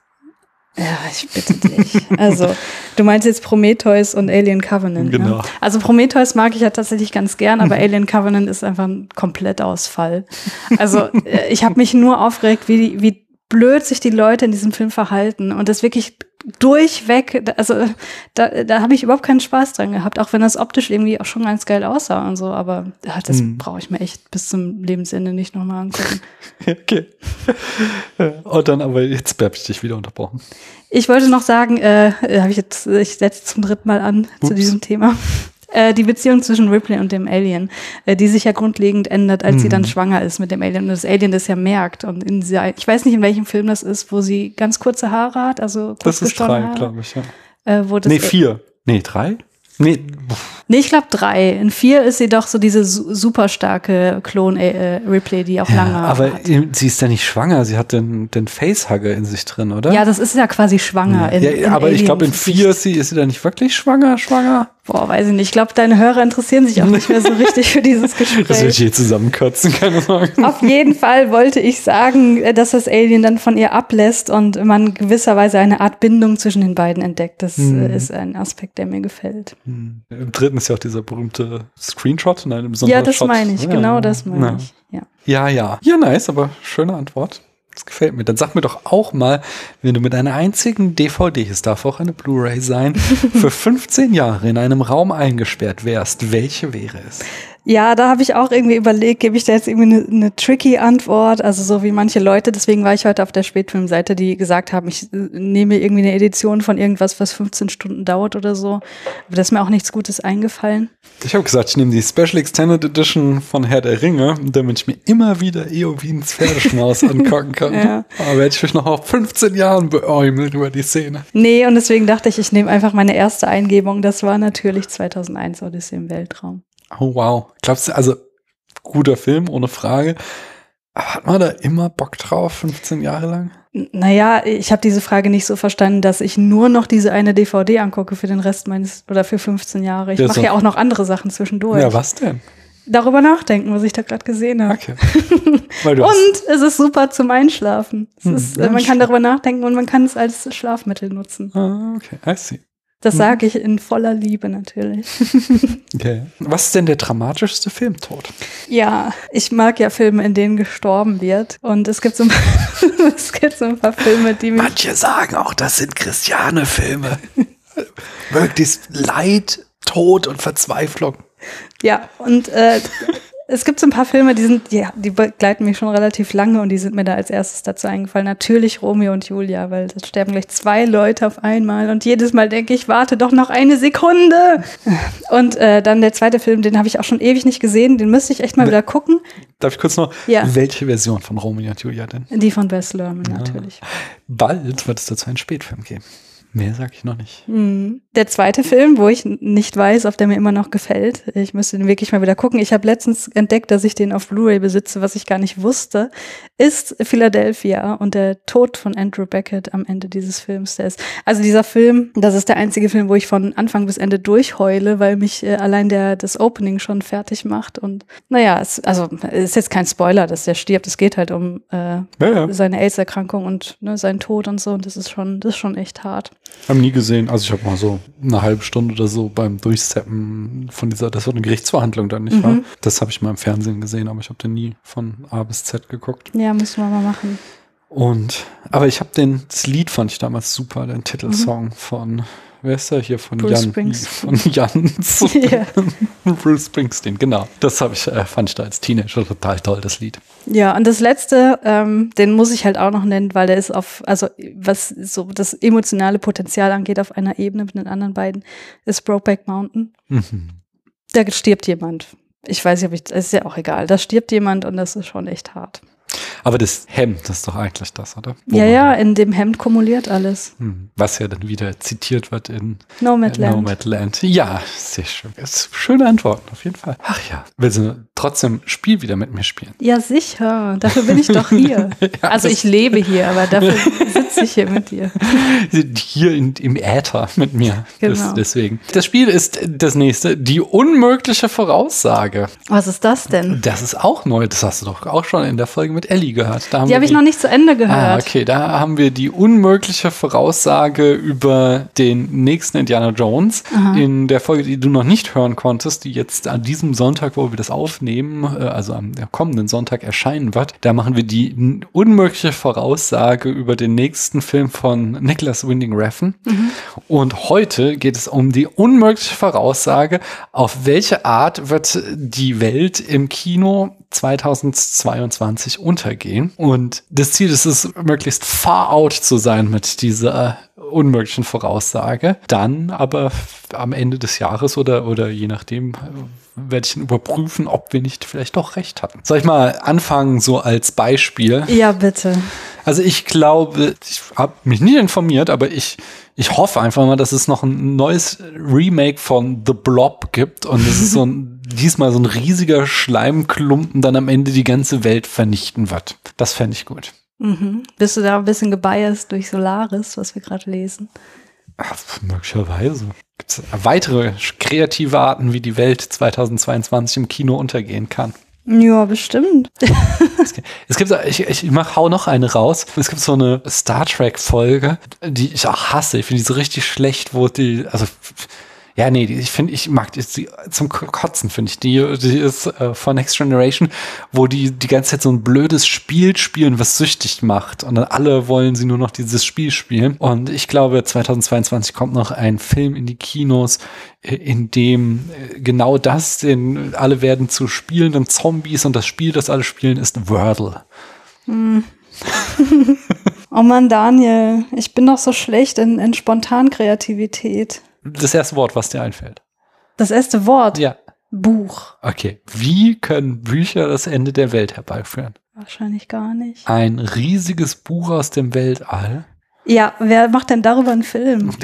Ja, ich bitte dich. Also, du meinst jetzt Prometheus und Alien Covenant. Genau. Ne? Also Prometheus mag ich ja tatsächlich ganz gern, aber Alien Covenant ist einfach ein Komplettausfall. Also, äh, ich habe mich nur aufgeregt, wie, wie blöd sich die Leute in diesem Film verhalten und das wirklich durchweg, da- also da, da habe ich überhaupt keinen Spaß dran gehabt, auch wenn das optisch irgendwie auch schon ganz geil aussah und so, aber ja, das Hm. brauche ich mir echt bis zum Lebensende nicht nochmal angucken. Okay. Und dann aber jetzt habe ich dich wieder unterbrochen. Ich wollte noch sagen, äh, habe ich jetzt, ich setze zum dritten Mal an zu Ups. diesem Thema. Äh, die Beziehung zwischen Ripley und dem Alien, äh, die sich ja grundlegend ändert, als sie Mhm. dann schwanger ist mit dem Alien und das Alien das ja merkt. Und in dieser, ich weiß nicht, in welchem Film das ist, wo sie ganz kurze Haare hat, also kurz Das ist drei, glaube ich. Ja. Äh, wo Nee, vier. Nee, drei? Nee, Nee, ich glaube drei. In vier ist sie doch so diese su super starke Klon äh, Ripley, die auch ja, lange aber hat. sie ist ja nicht schwanger. Sie hat den, den Facehugger in sich drin, oder? Ja, das ist ja quasi schwanger. In, ja, in aber ich glaube, in vier ist sie, ist sie da nicht wirklich schwanger, schwanger? Boah, weiß ich nicht. Ich glaube, deine Hörer interessieren sich auch nicht mehr so richtig für dieses Das will ich Gespräch. hier zusammenkürzen, keine Sorge. Auf jeden Fall wollte ich sagen, äh, dass das Alien dann von ihr ablässt und man gewisserweise eine Art Bindung zwischen den beiden entdeckt. Das äh, ist ein Aspekt, der mir gefällt. Im dritten ist ja auch dieser berühmte Screenshot in einem Ja, das meine ich. Ja. Genau das meine Ja. ich. Ja. Ja, ja. Ja, nice, aber schöne Antwort. Das gefällt mir. Dann sag mir doch auch mal, wenn du mit einer einzigen DVD, es darf auch eine Blu-ray sein, für 15 Jahre in einem Raum eingesperrt wärst, welche wäre es? Ja, da habe ich auch irgendwie überlegt, gebe ich da jetzt irgendwie eine, eine tricky Antwort, also so wie manche Leute. Deswegen war ich heute auf der Spätfilmseite, die gesagt haben, ich äh, nehme irgendwie eine Edition von irgendwas, was 15 Stunden dauert oder so. Aber da ist mir auch nichts Gutes eingefallen. Ich habe gesagt, ich nehme die Special Extended Edition von Herr der Ringe, damit ich mir immer wieder Eowins Pferdeschmaus angucken kann. Ja. Aber werde ich mich noch auf 15 Jahren beäumeln über die Szene. Nee, und deswegen dachte ich, ich nehme einfach meine erste Eingebung. Das war natürlich 2001 Odyssey im Weltraum. Oh wow. Glaubst du, also guter Film, ohne Frage. Aber Hat man da immer Bock drauf, 15 Jahre lang? Naja, ich habe diese Frage nicht so verstanden, dass ich nur noch diese eine DVD angucke für den Rest meines oder für 15 Jahre. Ich mache so. ja auch noch andere Sachen zwischendurch. Ja, was denn? Darüber nachdenken, was ich da gerade gesehen habe. Okay. Und es ist super zum Einschlafen. Hm, ist, man kann darüber nachdenken und man kann es als Schlafmittel nutzen. ah, okay, I see. Das Hm. sage ich in voller Liebe natürlich. Okay. Was ist denn der dramatischste Filmtod? Ja, ich mag ja Filme, in denen gestorben wird. Und es gibt so, es gibt so ein paar Filme, die mich. Manche sagen auch, das sind Christiane-Filme. Möglichst Leid, Tod und Verzweiflung. Ja, und äh, Es gibt so ein paar Filme, die sind, ja, die begleiten mich schon relativ lange und die sind mir da als erstes dazu eingefallen. Natürlich Romeo und Julia, weil da sterben gleich zwei Leute auf einmal und jedes Mal denke ich, warte doch noch eine Sekunde. Und äh, dann der zweite Film, den habe ich auch schon ewig nicht gesehen, den müsste ich echt mal wieder gucken. Darf ich kurz noch? Ja. Welche Version von Romeo und Julia denn? Die von Bess Lerman natürlich. Bald wird es dazu einen Spätfilm geben. Mehr sag ich noch nicht. Mhm. Der zweite Film, wo ich nicht weiß, ob der mir immer noch gefällt. Ich müsste den wirklich mal wieder gucken. Ich habe letztens entdeckt, dass ich den auf Blu-ray besitze, was ich gar nicht wusste, ist Philadelphia und der Tod von Andrew Beckett am Ende dieses Films. Der ist, also dieser Film, das ist der einzige Film, wo ich von Anfang bis Ende durchheule, weil mich äh, allein der das Opening schon fertig macht. Und naja, es, also es ist jetzt kein Spoiler, dass der stirbt. Es geht halt um äh, Ja, ja. seine AIDS-Erkrankung und ne, seinen Tod und so. Und das ist schon, das ist schon echt hart. Haben nie gesehen. Also ich habe mal so eine halbe Stunde oder so beim Durchseppen von dieser, das war eine Gerichtsverhandlung dann nicht wahr? Das habe ich mal im Fernsehen gesehen, aber ich habe den nie von A bis Z geguckt. Ja, müssen wir mal machen. Und, aber ich habe den, das Lied fand ich damals super, den Titelsong von, wer ist der hier? Von Bruce Jan, Springsteen. von Jans. Ja. Bruce Springsteen, genau. Das habe ich, äh, fand ich da als Teenager total toll, das Lied. Ja, und das letzte, ähm, den muss ich halt auch noch nennen, weil der ist auf, also was so das emotionale Potenzial angeht, auf einer Ebene mit den anderen beiden, ist Brokeback Mountain. Mhm. Da stirbt jemand. Ich weiß nicht, ob ich, es ist ja auch egal. Da stirbt jemand und das ist schon echt hart. Aber das Hemd, ist doch eigentlich das, oder? Wo ja, ja, in dem Hemd kumuliert alles. Hm, Was ja dann wieder zitiert wird in Nomadland. Nomadland. Ja, sehr schön. Schöne Antworten, auf jeden Fall. Ach ja, willst du trotzdem Spiel wieder mit mir spielen? Ja, sicher. Dafür bin ich doch hier. also ich lebe hier, aber dafür sitze ich hier mit dir. Hier in, im Äther mit mir. Das, Genau. deswegen. Das Spiel ist das nächste, die unmögliche Voraussage. Was ist das denn? Das ist auch neu. Das hast du doch auch schon in der Folge mit Ellie gehört. Die habe ich noch nicht zu Ende gehört. Ah, okay, da haben wir die unmögliche Voraussage über den nächsten Indiana Jones. In der Folge, die du noch nicht hören konntest, die jetzt an diesem Sonntag, wo wir das aufnehmen, äh, also am kommenden Sonntag erscheinen wird, da machen wir die unmögliche Voraussage über den nächsten Film von Nicholas Winding Refn. Und heute geht es um die unmögliche Voraussage, auf welche Art wird die Welt im Kino 2022 untergehen. Und das Ziel ist es, möglichst far out zu sein mit dieser unmöglichen Voraussage. Dann aber am Ende des Jahres oder, oder je nachdem, werde ich dann überprüfen, ob wir nicht vielleicht doch recht hatten. Soll ich mal anfangen, so als Beispiel? Ja, bitte. Also ich glaube, ich habe mich nie informiert, aber ich, ich hoffe einfach mal, dass es noch ein neues Remake von The Blob gibt und es ist so ein, diesmal so ein riesiger Schleimklumpen dann am Ende die ganze Welt vernichten wird. Das fände ich gut. Mhm. Bist du da ein bisschen gebiased durch Solaris, was wir gerade lesen? Ach, möglicherweise. Gibt es weitere kreative Arten, wie die Welt 2022 im Kino untergehen kann? Ja, bestimmt. Es gibt, ich, ich mach, hau noch eine raus. Es gibt so eine Star Trek Folge, die ich auch hasse. Ich finde die so richtig schlecht, wo die, also, ja, nee, die, ich finde, ich mag die, die zum Kotzen, finde ich. Die, die ist äh, von Next Generation, wo die die ganze Zeit so ein blödes Spiel spielen, was süchtig macht. Und dann alle wollen sie nur noch dieses Spiel spielen. Und ich glaube, 2022 kommt noch ein Film in die Kinos, äh, in dem äh, genau das, den alle werden zu spielenden Zombies und das Spiel, das alle spielen, ist Wordle. Oh Mann, Daniel, ich bin doch so schlecht in, in Spontankreativität. Das erste Wort, was dir einfällt. Das erste Wort, Ja. Buch. Okay. Wie können Bücher das Ende der Welt herbeiführen? Wahrscheinlich gar nicht. Ein riesiges Buch aus dem Weltall. Ja, wer macht denn darüber einen Film?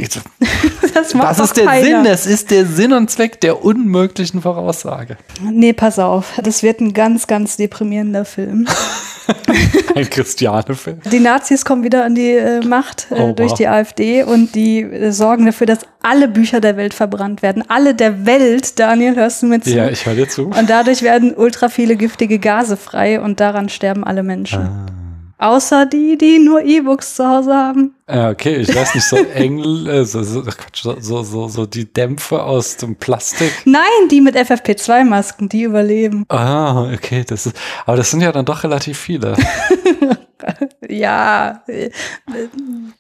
Das, macht Das ist der keiner. Sinn, das ist der Sinn und Zweck der unmöglichen Voraussage. Nee, pass auf. Das wird ein ganz, ganz deprimierender Film. Ein Christiane-Film. Die Nazis kommen wieder an die äh, Macht äh, Oh, durch wow. die AfD und die äh, sorgen dafür, dass alle Bücher der Welt verbrannt werden. Alle der Welt, Daniel, hörst du mir zu? Ja, ich höre dir zu. Und dadurch werden ultra viele giftige Gase frei und daran sterben alle Menschen. Ah. Außer die, die nur E-Books zu Hause haben. Ja, okay, ich weiß nicht, so Engel, äh, so, so, so, so, so die Dämpfe aus dem Plastik. Nein, die mit FFP2-Masken, die überleben. Ah, okay, das ist, aber das sind ja dann doch relativ viele. Ja,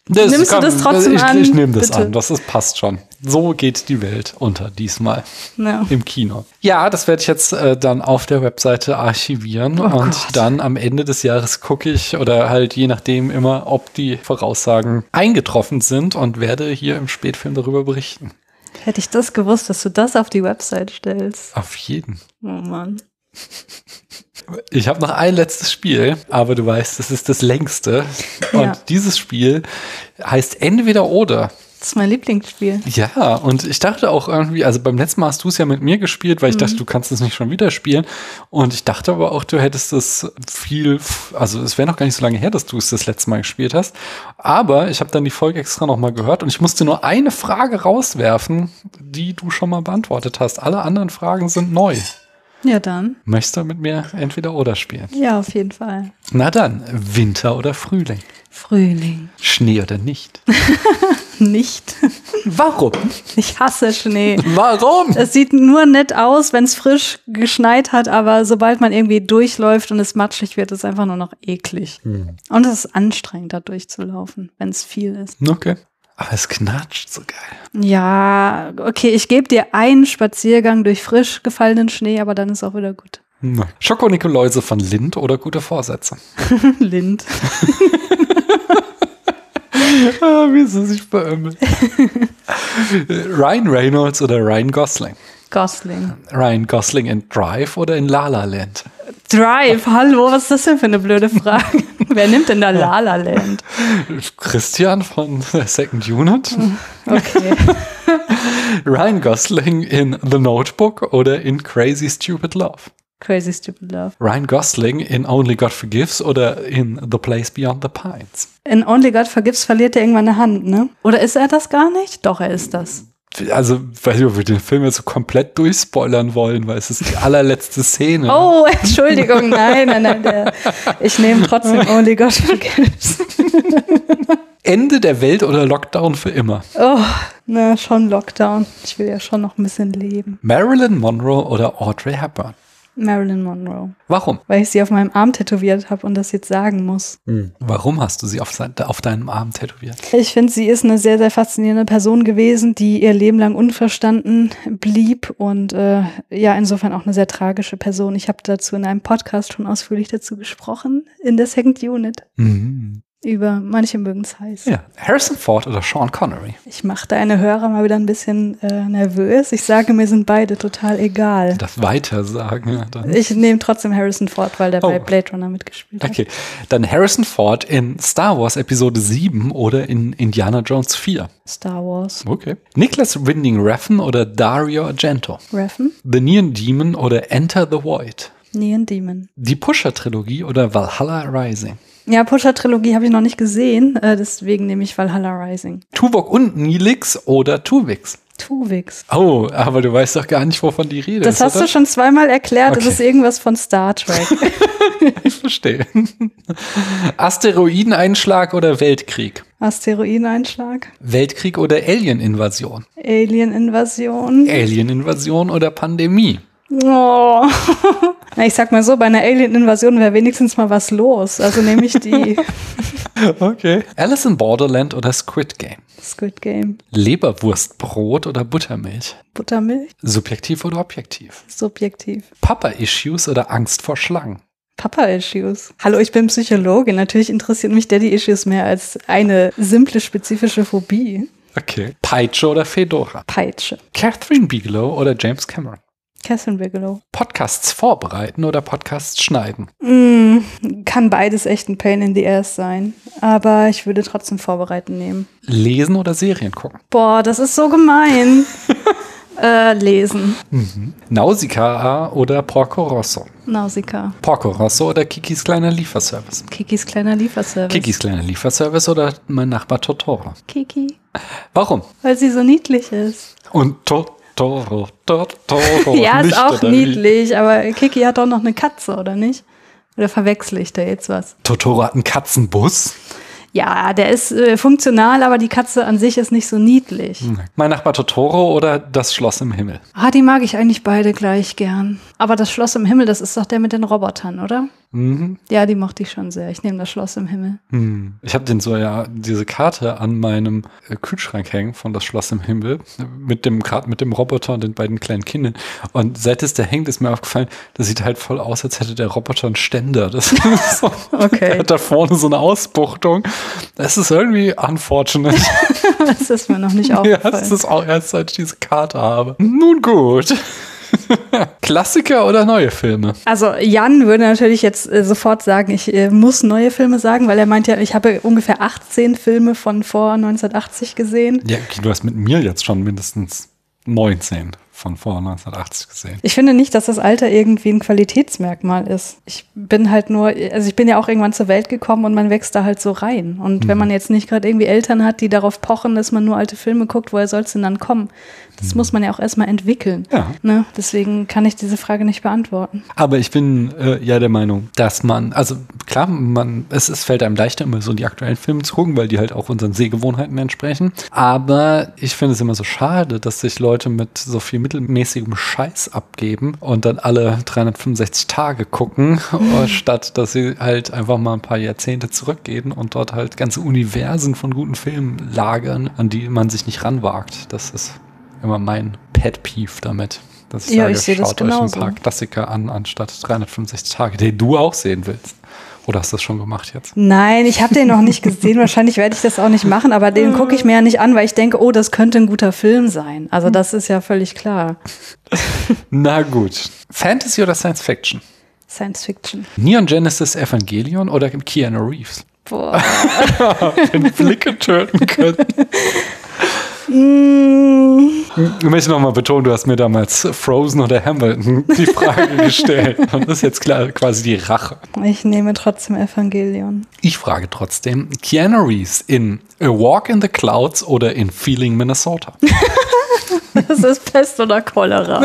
Das Nimmst kann- du das trotzdem ich, an? Ich nehme das Bitte. an. Das ist, passt schon. So geht die Welt unter diesmal Ja. im Kino. Ja, das werde ich jetzt äh, dann auf der Webseite archivieren Oh und Gott. dann am Ende des Jahres gucke ich oder halt je nachdem immer, ob die Voraussagen eingetroffen sind und werde hier im Spätfilm darüber berichten. Hätte ich das gewusst, dass du das auf die Website stellst. Auf jeden. Oh Mann. Ich habe noch ein letztes Spiel, aber du weißt, das ist das längste. Und Ja. dieses Spiel heißt entweder oder. Das ist mein Lieblingsspiel. Ja, und ich dachte auch irgendwie, also beim letzten Mal hast du es ja mit mir gespielt, weil ich dachte, du kannst es nicht schon wieder spielen. Und ich dachte aber auch, du hättest es viel, also es wäre noch gar nicht so lange her, dass du es das letzte Mal gespielt hast. Aber ich habe dann die Folge extra nochmal gehört und ich musste nur eine Frage rauswerfen, die du schon mal beantwortet hast. Alle anderen Fragen sind neu. Ja, dann. Möchtest du mit mir entweder oder spielen? Ja, auf jeden Fall. Na dann, Winter oder Frühling? Frühling. Schnee oder nicht? Nicht. Warum? Ich hasse Schnee. Warum? Es sieht nur nett aus, wenn es frisch geschneit hat, aber sobald man irgendwie durchläuft und es matschig wird, ist es einfach nur noch eklig. Und es ist anstrengend, da durchzulaufen, wenn es viel ist. Okay. Aber es knatscht so geil. Ja, okay, ich gebe dir einen Spaziergang durch frisch gefallenen Schnee, aber dann ist auch wieder gut. Schoko-Nikoläuse von Lind oder gute Vorsätze? Lind. ah, wie sie sich beömmelt. Ryan Reynolds oder Ryan Gosling? Gosling. Ryan Gosling in Drive oder in La La Land? Drive, hallo, was ist das denn für eine blöde Frage? Wer nimmt denn da La La Land? Christian von Second Unit? Okay. Ryan Gosling in The Notebook oder in Crazy Stupid Love? Crazy Stupid Love. Ryan Gosling in Only God Forgives oder in The Place Beyond the Pines? In Only God Forgives verliert er irgendwann eine Hand, ne? Oder ist er das gar nicht? Doch, er ist das. Also, weiß nicht, ob wir den Film jetzt so komplett durchspoilern wollen, weil es ist die allerletzte Szene. Oh, Entschuldigung, nein, nein, nein. Der, ich nehme trotzdem Only God Forgives. Ende der Welt oder Lockdown für immer? Oh, na, schon Lockdown. Ich will ja schon noch ein bisschen leben. Marilyn Monroe oder Audrey Hepburn? Marilyn Monroe. Warum? Weil ich sie auf meinem Arm tätowiert habe und das jetzt sagen muss. Warum hast du sie auf, auf deinem Arm tätowiert? Ich finde, sie ist eine sehr, sehr faszinierende Person gewesen, die ihr Leben lang unverstanden blieb und äh, ja, insofern auch eine sehr tragische Person. Ich habe dazu in einem Podcast schon ausführlich dazu gesprochen, in der Second Unit. Mhm. Über manche mögen es heiß. Ja, Harrison Ford oder Sean Connery? Ich mache deine Hörer mal wieder ein bisschen äh, nervös. Ich sage, mir sind beide total egal. Das weiter sagen. Ja, dann. Ich nehme trotzdem Harrison Ford, weil der Oh. bei Blade Runner mitgespielt hat. Okay, dann Harrison Ford in Star Wars Episode 7 oder in Indiana Jones 4. Star Wars. Okay. Nicholas Winding Refn oder Dario Argento? Reffen? The Neon Demon oder Enter the Void? Neon Demon. Die Pusher-Trilogie oder Valhalla Rising? Ja, Pusher-Trilogie habe ich noch nicht gesehen, äh, deswegen nehme ich Valhalla Rising. Tuvok und Nilix oder Tuvix? Tuvix. Oh, aber du weißt doch gar nicht, wovon die Rede Das ist, hast oder? du schon zweimal erklärt. Das Okay. ist irgendwas von Star Trek. Ich verstehe. Asteroideneinschlag oder Weltkrieg? Asteroideneinschlag. Weltkrieg oder Alien-Invasion? Alien-Invasion. Alien-Invasion oder Pandemie? Oh. Na, ich sag mal so, bei einer Alien-Invasion wäre wenigstens mal was los. Also nehme ich die Okay. Alice in Borderland oder Squid Game? Squid Game. Leberwurstbrot oder Buttermilch? Buttermilch. Subjektiv oder objektiv? Subjektiv. Papa-Issues oder Angst vor Schlangen? Papa-Issues. Hallo, ich bin Psychologin. Natürlich interessiert mich Daddy-Issues mehr als eine simple, spezifische Phobie. Okay. Peitsche oder Fedora? Peitsche. Catherine Bigelow oder James Cameron? Catherine Bigelow. Podcasts vorbereiten oder Podcasts schneiden? Mm, kann beides echt ein Pain in the Ass sein. Aber ich würde trotzdem Vorbereiten nehmen. Lesen oder Serien gucken? Boah, das ist so gemein. äh, lesen. Nausicaa oder Porco Rosso? Nausicaa. Porco Rosso oder Kikis kleiner Lieferservice? Kikis kleiner Lieferservice. Kikis kleiner Lieferservice oder mein Nachbar Totoro? Kiki. Warum? Weil sie so niedlich ist. Und Totoro, Totoro. ja, ist auch wie? niedlich, aber Kiki hat doch noch eine Katze, oder nicht? Oder verwechsel ich da jetzt was? Totoro hat einen Katzenbus. Ja, der ist äh, funktional, aber die Katze an sich ist nicht so niedlich. Mein Nachbar Totoro oder das Schloss im Himmel? Ah, die mag ich eigentlich beide gleich gern. Aber das Schloss im Himmel, das ist doch der mit den Robotern, oder? Mhm. Ja, die mochte ich schon sehr. Ich nehme das Schloss im Himmel. Hm. Ich habe den so ja diese Karte an meinem äh, Kühlschrank hängen von das Schloss im Himmel mit dem gerade mit dem Roboter und den beiden kleinen Kindern. Und seit es da hängt, ist mir aufgefallen, das sieht halt voll aus, als hätte der Roboter einen Ständer. Das ist so, Okay. Der hat da vorne so eine Ausbuchtung. Das ist irgendwie unfortunate. Das ist mir noch nicht ja, aufgefallen. das ist auch erst seit ich diese Karte habe. Nun gut. Klassiker oder neue Filme? Also Jan würde natürlich jetzt äh, sofort sagen, ich äh, muss neue Filme sagen, weil er meint ja, ich habe ungefähr 18 Filme von vor 1980 gesehen. Ja, okay, du hast mit mir jetzt schon mindestens 19 von vor 1980 gesehen. Ich finde nicht, dass das Alter irgendwie ein Qualitätsmerkmal ist. Ich bin halt nur, also ich bin ja auch irgendwann zur Welt gekommen und man wächst da halt so rein. Und wenn man jetzt nicht gerade irgendwie Eltern hat, die darauf pochen, dass man nur alte Filme guckt, woher soll es denn dann kommen? Das muss man ja auch erstmal entwickeln. Ja. Ne? Deswegen kann ich diese Frage nicht beantworten. Aber ich bin äh, ja der Meinung, dass man, also klar, man, es, es fällt einem leichter, immer so die aktuellen Filme zu gucken, weil die halt auch unseren Sehgewohnheiten entsprechen. Aber ich finde es immer so schade, dass sich Leute mit so viel mittelmäßigem Scheiß abgeben und dann alle 365 Tage gucken, statt dass sie halt einfach mal ein paar Jahrzehnte zurückgehen und dort halt ganze Universen von guten Filmen lagern, an die man sich nicht ranwagt. Das ist immer mein Pet Peeve damit. Dass ich Ja, sage, ich sehe das schaut euch ein paar Klassiker an, anstatt 365 Tage, den du auch sehen willst. Oder hast du das schon gemacht jetzt? Nein, ich habe den noch nicht gesehen. Wahrscheinlich werde ich das auch nicht machen, aber den gucke ich mir ja nicht an, weil ich denke, oh, das könnte ein guter Film sein. Also das ist ja völlig klar. Na gut. Fantasy oder Science Fiction? Science Fiction. Neon Genesis Evangelion oder Keanu Reeves? Boah. Wenn Blicke töten können. Mm, Ich möchte nochmal betonen, du hast mir damals Frozen oder Hamilton die Frage gestellt. Und das ist jetzt klar, quasi die Rache. ich nehme trotzdem Evangelion. Ich frage trotzdem, Keanu Reeves in A Walk in the Clouds oder in Feeling Minnesota? Das ist Pest oder Cholera.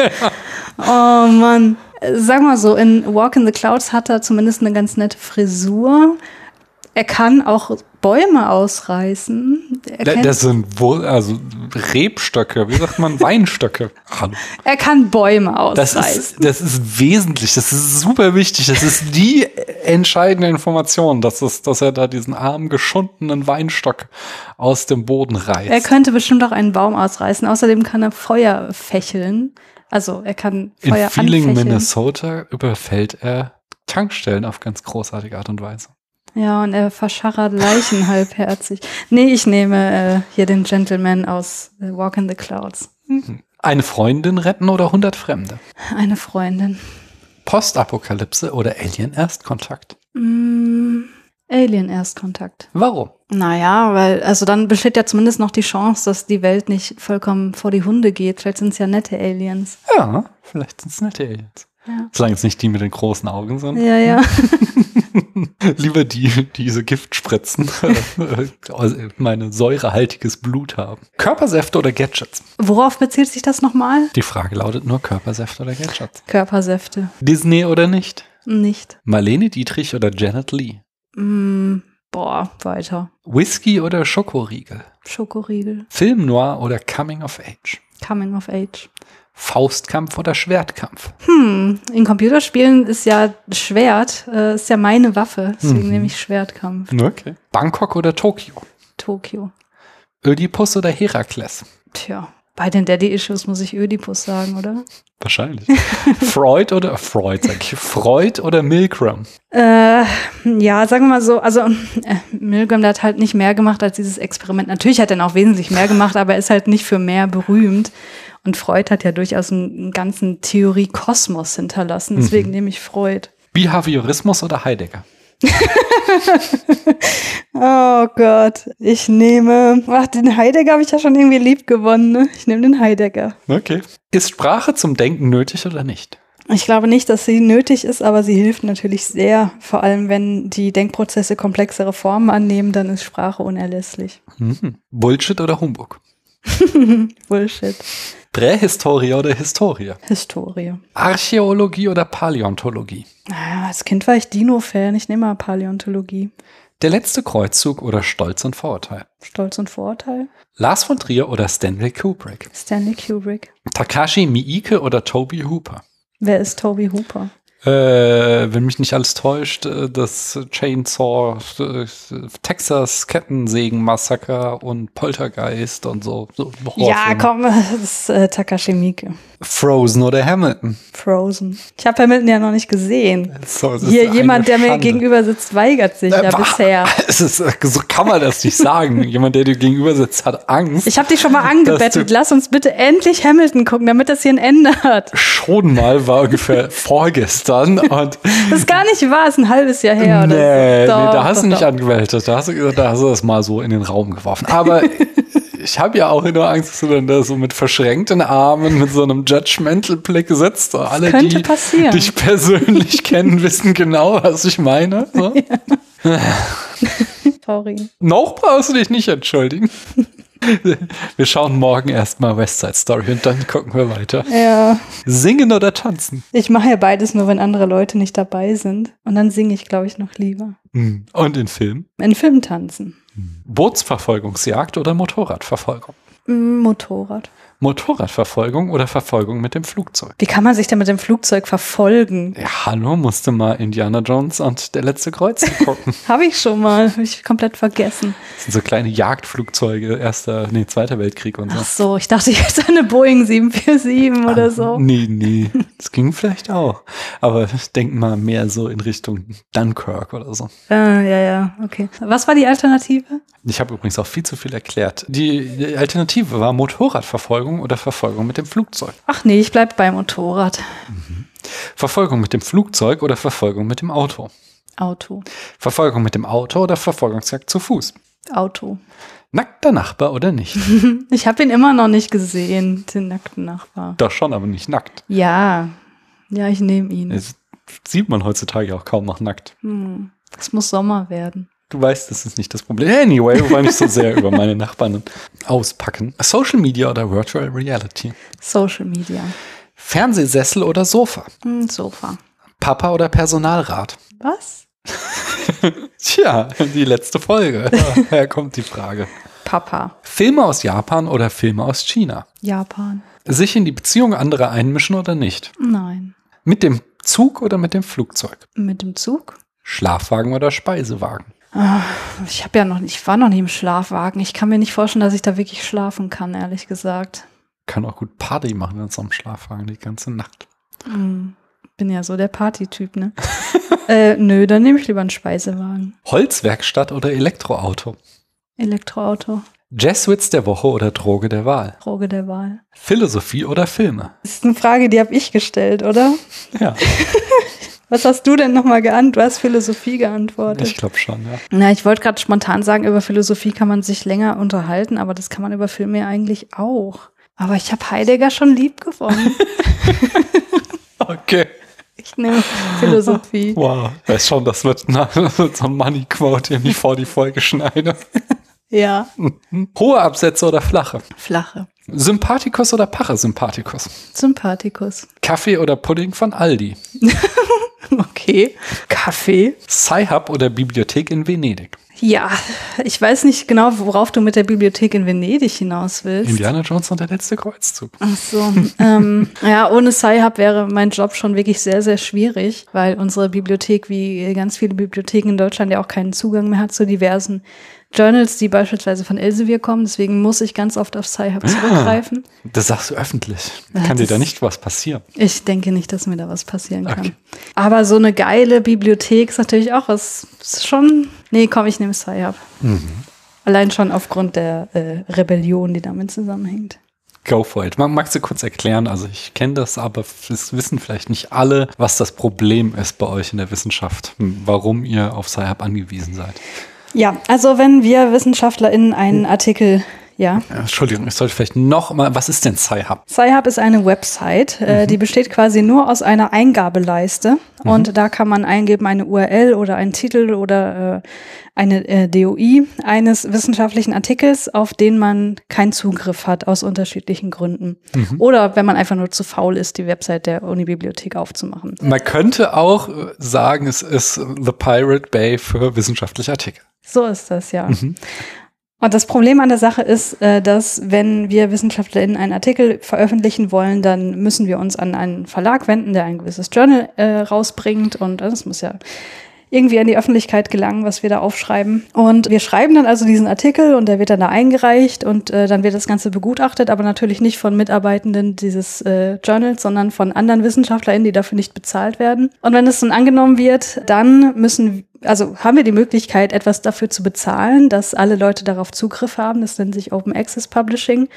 Oh Mann. Sag mal so, in Walk in the Clouds hat er zumindest eine ganz nette Frisur. Er kann auch Bäume ausreißen. Er, Da- kennt, Das sind wohl, also Rebstöcke, wie sagt man, Weinstöcke. Hallo. er kann Bäume Das ausreißen. ist, das ist wesentlich, das ist super wichtig. Das ist die entscheidende Information, dass, es, dass er da diesen armen, geschundenen Weinstock aus dem Boden reißt. Er könnte bestimmt auch einen Baum ausreißen. Außerdem kann er Feuer fächeln. Also er kann In Feuer Feeling anfächeln. Minnesota überfällt er Tankstellen auf ganz großartige Art und Weise. Ja, und er verscharrt Leichen halbherzig. Nee, ich nehme äh, hier den Gentleman aus äh, Walk in the Clouds. Eine Freundin retten oder 100 Fremde? Eine Freundin. Postapokalypse oder Alien-Erstkontakt? Mm, Alien Erstkontakt. Warum? Naja, weil, also dann besteht ja zumindest noch die Chance, dass die Welt nicht vollkommen vor die Hunde geht. Vielleicht sind es ja nette Aliens. Ja, vielleicht sind es nette Aliens. Ja. Solange es nicht die mit den großen Augen sind. Ja, ja. Lieber die, die diese Giftspritzen, meine säurehaltiges Blut haben. Körpersäfte oder Gadgets? Worauf bezieht sich das nochmal? Die Frage lautet nur Körpersäfte oder Gadgets. Körpersäfte. Disney oder nicht? Nicht. Marlene Dietrich oder Janet Lee? Mm, boah, weiter. Whisky oder Schokoriegel? Schokoriegel. Film Noir oder Coming of Age? Coming of Age. Faustkampf oder Schwertkampf? Hm, in Computerspielen ist ja Schwert, äh, ist ja meine Waffe. Deswegen Mhm. nehme ich Schwertkampf. Okay. Bangkok oder Tokio? Tokio. Ödipus oder Herakles? Tja, bei den Daddy-Issues muss ich Ödipus sagen, oder? Wahrscheinlich. Freud oder Freud, sag ich. Freud oder Milgram? Äh, ja, sagen wir mal so, also äh, Milgram der hat halt nicht mehr gemacht als dieses Experiment. Natürlich hat er noch wesentlich mehr gemacht, aber er ist halt nicht für mehr berühmt. Und Freud hat ja durchaus einen, ganzen Theorie-Kosmos hinterlassen. Deswegen nehme ich Freud. Behaviorismus oder Heidegger? Oh Gott, ich nehme. Ach, den Heidegger habe ich ja schon irgendwie lieb gewonnen. Ne? Ich nehme den Heidegger. Okay. Ist Sprache zum Denken nötig oder nicht? Ich glaube nicht, dass sie nötig ist, aber sie hilft natürlich sehr. Vor allem, wenn die Denkprozesse komplexere Formen annehmen, dann ist Sprache unerlässlich. Mhm. Bullshit oder Humbug? Bullshit. Prähistorie oder Historie? Historie. Archäologie oder Paläontologie? Ah, Als Kind war ich Dino-Fan. Ich nehme mal Paläontologie. Der letzte Kreuzzug oder Stolz und Vorurteil? Stolz und Vorurteil. Lars von Trier oder Stanley Kubrick? Stanley Kubrick. Takashi Miike oder Toby Hooper? Wer ist Toby Hooper? Äh, wenn mich nicht alles täuscht, äh, das Chainsaw, äh, Texas Kettensägen-Massaker und Poltergeist und so. so Ja, komm, das ist äh, Takashi Miike. Frozen oder Hamilton. Frozen. Ich habe Hamilton ja noch nicht gesehen. So, Hier jemand, der mir Schande. gegenüber sitzt, weigert sich Äh, ja bisher. Ist, so kann man das nicht sagen. Jemand, der dir gegenüber sitzt, hat Angst. Ich habe dich schon mal angebettet. Lass uns bitte endlich Hamilton gucken, damit das hier ein Ende hat. schon mal war ungefähr vorgestern und Das ist gar nicht wahr, ist ein halbes Jahr her. nee, oder nee, so. Doch, da hast doch, du nicht doch. angemeldet. Da hast du, da hast du das mal so in den Raum geworfen. Aber ich habe ja auch nur Angst, dass du dann da so mit verschränkten Armen, mit so einem Judgmental Blick sitzt. Alle, könnte die passieren. dich persönlich kennen, wissen genau, was ich meine. So. Sorry. Noch brauchst du dich nicht entschuldigen. Wir schauen morgen erstmal West Side Story und dann gucken wir weiter. Ja, Singen oder tanzen? ich mache ja beides nur, wenn andere Leute nicht dabei sind. Und dann singe ich, glaube ich, noch lieber. Hm. Und in Film? In Film tanzen. Bootsverfolgungsjagd oder Motorradverfolgung? Mm, Motorrad. Motorradverfolgung oder Verfolgung mit dem Flugzeug? Wie kann man sich denn mit dem Flugzeug verfolgen? Ja, hallo, musste mal Indiana Jones und der letzte Kreuz gucken. Habe ich schon mal. Habe ich komplett vergessen. Das sind so kleine Jagdflugzeuge, erster, nee, zweiter Weltkrieg und so. Ach so, ich dachte jetzt eine Boeing 747 oder so. Nee, nee, das ging vielleicht auch. Aber ich denke mal mehr so in Richtung Dunkirk oder so. Ah, ja, ja, okay. Was war die Alternative? Ich habe übrigens auch viel zu viel erklärt. Die Alternative war Motorradverfolgung oder Verfolgung mit dem Flugzeug. Ach nee, ich bleib beim Motorrad. Verfolgung mit dem Flugzeug oder Verfolgung mit dem Auto. Auto. Verfolgung mit dem Auto oder Verfolgungsjagd zu Fuß. Auto. Nackter Nachbar oder nicht? Ich habe ihn immer noch nicht gesehen, den nackten Nachbar. Doch schon, aber nicht nackt. Ja. Ja, ich nehme ihn. Das sieht man heutzutage auch kaum noch nackt. Hm. Es muss Sommer werden. Du weißt, das ist nicht das Problem. Anyway, wir wollen nicht so sehr über meine Nachbarn auspacken. Social Media oder Virtual Reality. Social Media. Fernsehsessel oder Sofa. Hm, Sofa. Papa oder Personalrat. Was? Tja, die letzte Folge. Daher kommt die Frage. Papa. Filme aus Japan oder Filme aus China? Japan. Sich in die Beziehung anderer einmischen oder nicht? Nein. Mit dem Zug oder mit dem Flugzeug? Mit dem Zug? Schlafwagen oder Speisewagen? Ich habe ja noch ich war noch nie im Schlafwagen. Ich kann mir nicht vorstellen, dass ich da wirklich schlafen kann, ehrlich gesagt. Kann auch gut Party machen in so einem Schlafwagen die ganze Nacht. Hm. Bin ja so der Partytyp, ne? äh, nö, dann nehme ich lieber einen Speisewagen. Holzwerkstatt oder Elektroauto? Elektroauto. Jazzwitz der Woche oder Droge der Wahl? Droge der Wahl. Philosophie oder Filme? Das ist eine Frage, die habe ich gestellt, oder? Ja, Was hast du denn nochmal geantwortet? Du hast Philosophie geantwortet. ich glaube schon, ja. Na, ich wollte gerade spontan sagen, über Philosophie kann man sich länger unterhalten, aber das kann man über Filme ja eigentlich auch. Aber ich habe Heidegger schon lieb gewonnen. Okay. Ich nehme Philosophie. Wow. Weiß schon, das wird, na, das wird so ein Money Quote, den ich vor die Folge schneide. Ja. Hohe Absätze oder flache? Flache. Sympathikus oder Parasympathikus? Sympathikus. Kaffee oder Pudding von Aldi? Okay. Kaffee. Sci-Hub oder Bibliothek in Venedig? Ja, ich weiß nicht genau, worauf du mit der Bibliothek in Venedig hinaus willst. Indiana Jones und der letzte Kreuzzug. Ach so. ähm, ja, ohne Sci-Hub wäre mein Job schon wirklich sehr, sehr schwierig, weil unsere Bibliothek, wie ganz viele Bibliotheken in Deutschland, ja auch keinen Zugang mehr hat zu diversen Journals, die beispielsweise von Elsevier kommen. Deswegen muss ich ganz oft auf Sci-Hub zurückgreifen. Das sagst du öffentlich. Kann dir da nicht was passieren? Ich denke nicht, dass mir da was passieren kann. Okay. Aber so eine geile Bibliothek ist natürlich auch was, ist schon, nee, komm, ich nehme Sci-Hub. Mhm. Allein schon aufgrund der äh, Rebellion, die damit zusammenhängt. Go for it. Mag- Magst du kurz erklären? Also ich kenne das, aber es wissen vielleicht nicht alle, was das Problem ist bei euch in der Wissenschaft, hm, warum ihr auf Sci-Hub angewiesen seid. Ja, also wenn wir WissenschaftlerInnen einen Artikel, ja, Entschuldigung, ich sollte vielleicht noch mal, was ist denn Sci-Hub? Sci-Hub ist eine Website, äh, die besteht quasi nur aus einer Eingabeleiste und da kann man eingeben eine URL oder einen Titel oder äh, eine äh, DOI eines wissenschaftlichen Artikels, auf den man keinen Zugriff hat aus unterschiedlichen Gründen. Oder wenn man einfach nur zu faul ist, die Website der Unibibliothek aufzumachen. Man könnte auch äh, sagen, es ist The Pirate Bay für wissenschaftliche Artikel. So ist das ja. Und das Problem an der Sache ist, äh, dass wenn wir WissenschaftlerInnen einen Artikel veröffentlichen wollen, dann müssen wir uns an einen Verlag wenden, der ein gewisses Journal äh, rausbringt. Und das muss ja irgendwie an die Öffentlichkeit gelangen, was wir da aufschreiben. Und wir schreiben dann also diesen Artikel und der wird dann da eingereicht und äh, dann wird das Ganze begutachtet, aber natürlich nicht von Mitarbeitenden dieses äh, Journals, sondern von anderen WissenschaftlerInnen, die dafür nicht bezahlt werden. Und wenn es dann angenommen wird, dann müssen also haben wir die Möglichkeit, etwas dafür zu bezahlen, dass alle Leute darauf Zugriff haben. Das nennt sich Open Access Publishing.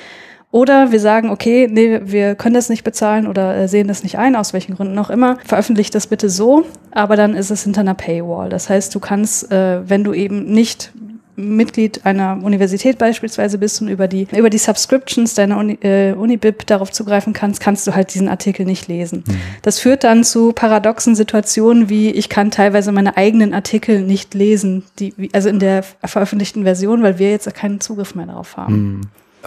Oder wir sagen, okay, nee, wir können das nicht bezahlen oder äh, sehen das nicht ein, aus welchen Gründen auch immer. Veröffentlicht das bitte so, aber dann ist es hinter einer Paywall. Das heißt, du kannst, äh, wenn du eben nicht Mitglied einer Universität beispielsweise bist und über die, über die Subscriptions deiner Uni, äh, Unibib darauf zugreifen kannst, kannst du halt diesen Artikel nicht lesen. Mhm. Das führt dann zu paradoxen Situationen wie, ich kann teilweise meine eigenen Artikel nicht lesen, die, also in der veröffentlichten Version, weil wir jetzt keinen Zugriff mehr darauf haben. Mhm.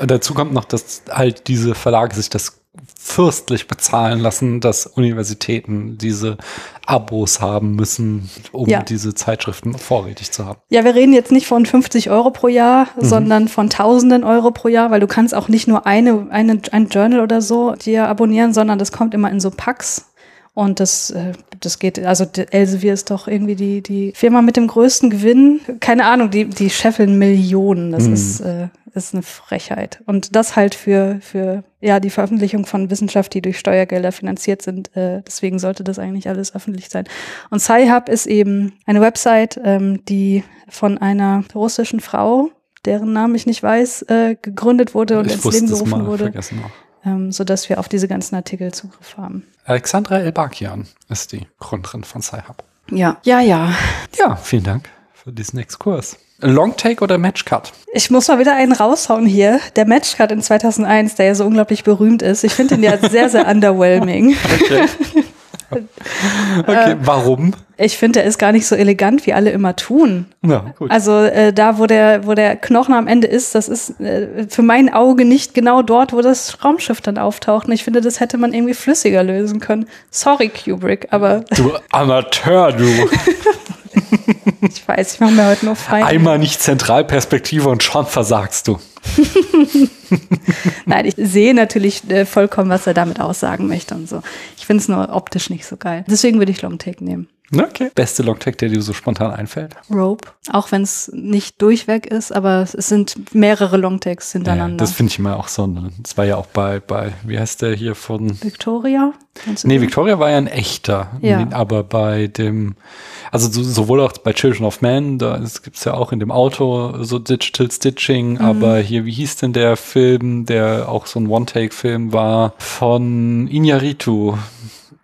Dazu kommt noch, dass halt diese Verlage sich das fürstlich bezahlen lassen, dass Universitäten diese Abos haben müssen, um ja. diese Zeitschriften vorrätig zu haben. Ja, wir reden jetzt nicht von 50 Euro pro Jahr, mhm. sondern von Tausenden Euro pro Jahr, weil du kannst auch nicht nur eine, eine, ein Journal oder so dir abonnieren, sondern das kommt immer in so Packs. Und das, äh, das geht, also Elsevier ist doch irgendwie die, die Firma mit dem größten Gewinn. Keine Ahnung, die, die scheffeln Millionen. Das mhm. ist, äh, ist eine Frechheit. Und das halt für, für ja, die Veröffentlichung von Wissenschaft, die durch Steuergelder finanziert sind. Äh, deswegen sollte das eigentlich alles öffentlich sein. Und Sci-Hub ist eben eine Website, ähm, die von einer russischen Frau, deren Namen ich nicht weiß, äh, gegründet wurde und ich ins Leben gerufen wurde. Vergessen noch ähm, sodass wir auf diese ganzen Artikel Zugriff haben. Alexandra Elbakian ist die Gründerin von Sci-Hub. Ja, ja, ja. Ja, vielen Dank für diesen Exkurs. Longtake oder Matchcut? Ich muss mal wieder einen raushauen hier. Der Matchcut in 2001, der ja so unglaublich berühmt ist. Ich finde ihn ja sehr, sehr underwhelming. Okay. okay, warum? Ich finde, er ist gar nicht so elegant, wie alle immer tun. Ja, gut. Also äh, da, wo der, wo der Knochen am Ende ist, das ist äh, für mein Auge nicht genau dort, wo das Raumschiff dann auftaucht. Und ich finde, das hätte man irgendwie flüssiger lösen können. Sorry, Kubrick, aber. Du Amateur, du. ich weiß, ich mache mir heute nur frei. Einmal nicht Zentralperspektive und schon versagst du. Nein, ich sehe natürlich äh, vollkommen, was er damit aussagen möchte und so. Ich finde es nur optisch nicht so geil. Deswegen würde ich Longtake nehmen. Okay. Beste Longtake, der dir so spontan einfällt? Rope. Auch wenn es nicht durchweg ist, aber es sind mehrere Longtakes hintereinander. Ja, das finde ich immer auch so. Das war ja auch bei, bei, wie heißt der hier von? Victoria? Nee, Victoria war ja ein echter. Ja. Aber bei dem, also so, sowohl auch bei Children of Men, da gibt es ja auch in dem Auto so Digital Stitching, mhm. aber hier, wie hieß denn der Film, der auch so ein One-Take-Film war, von Inyaritu?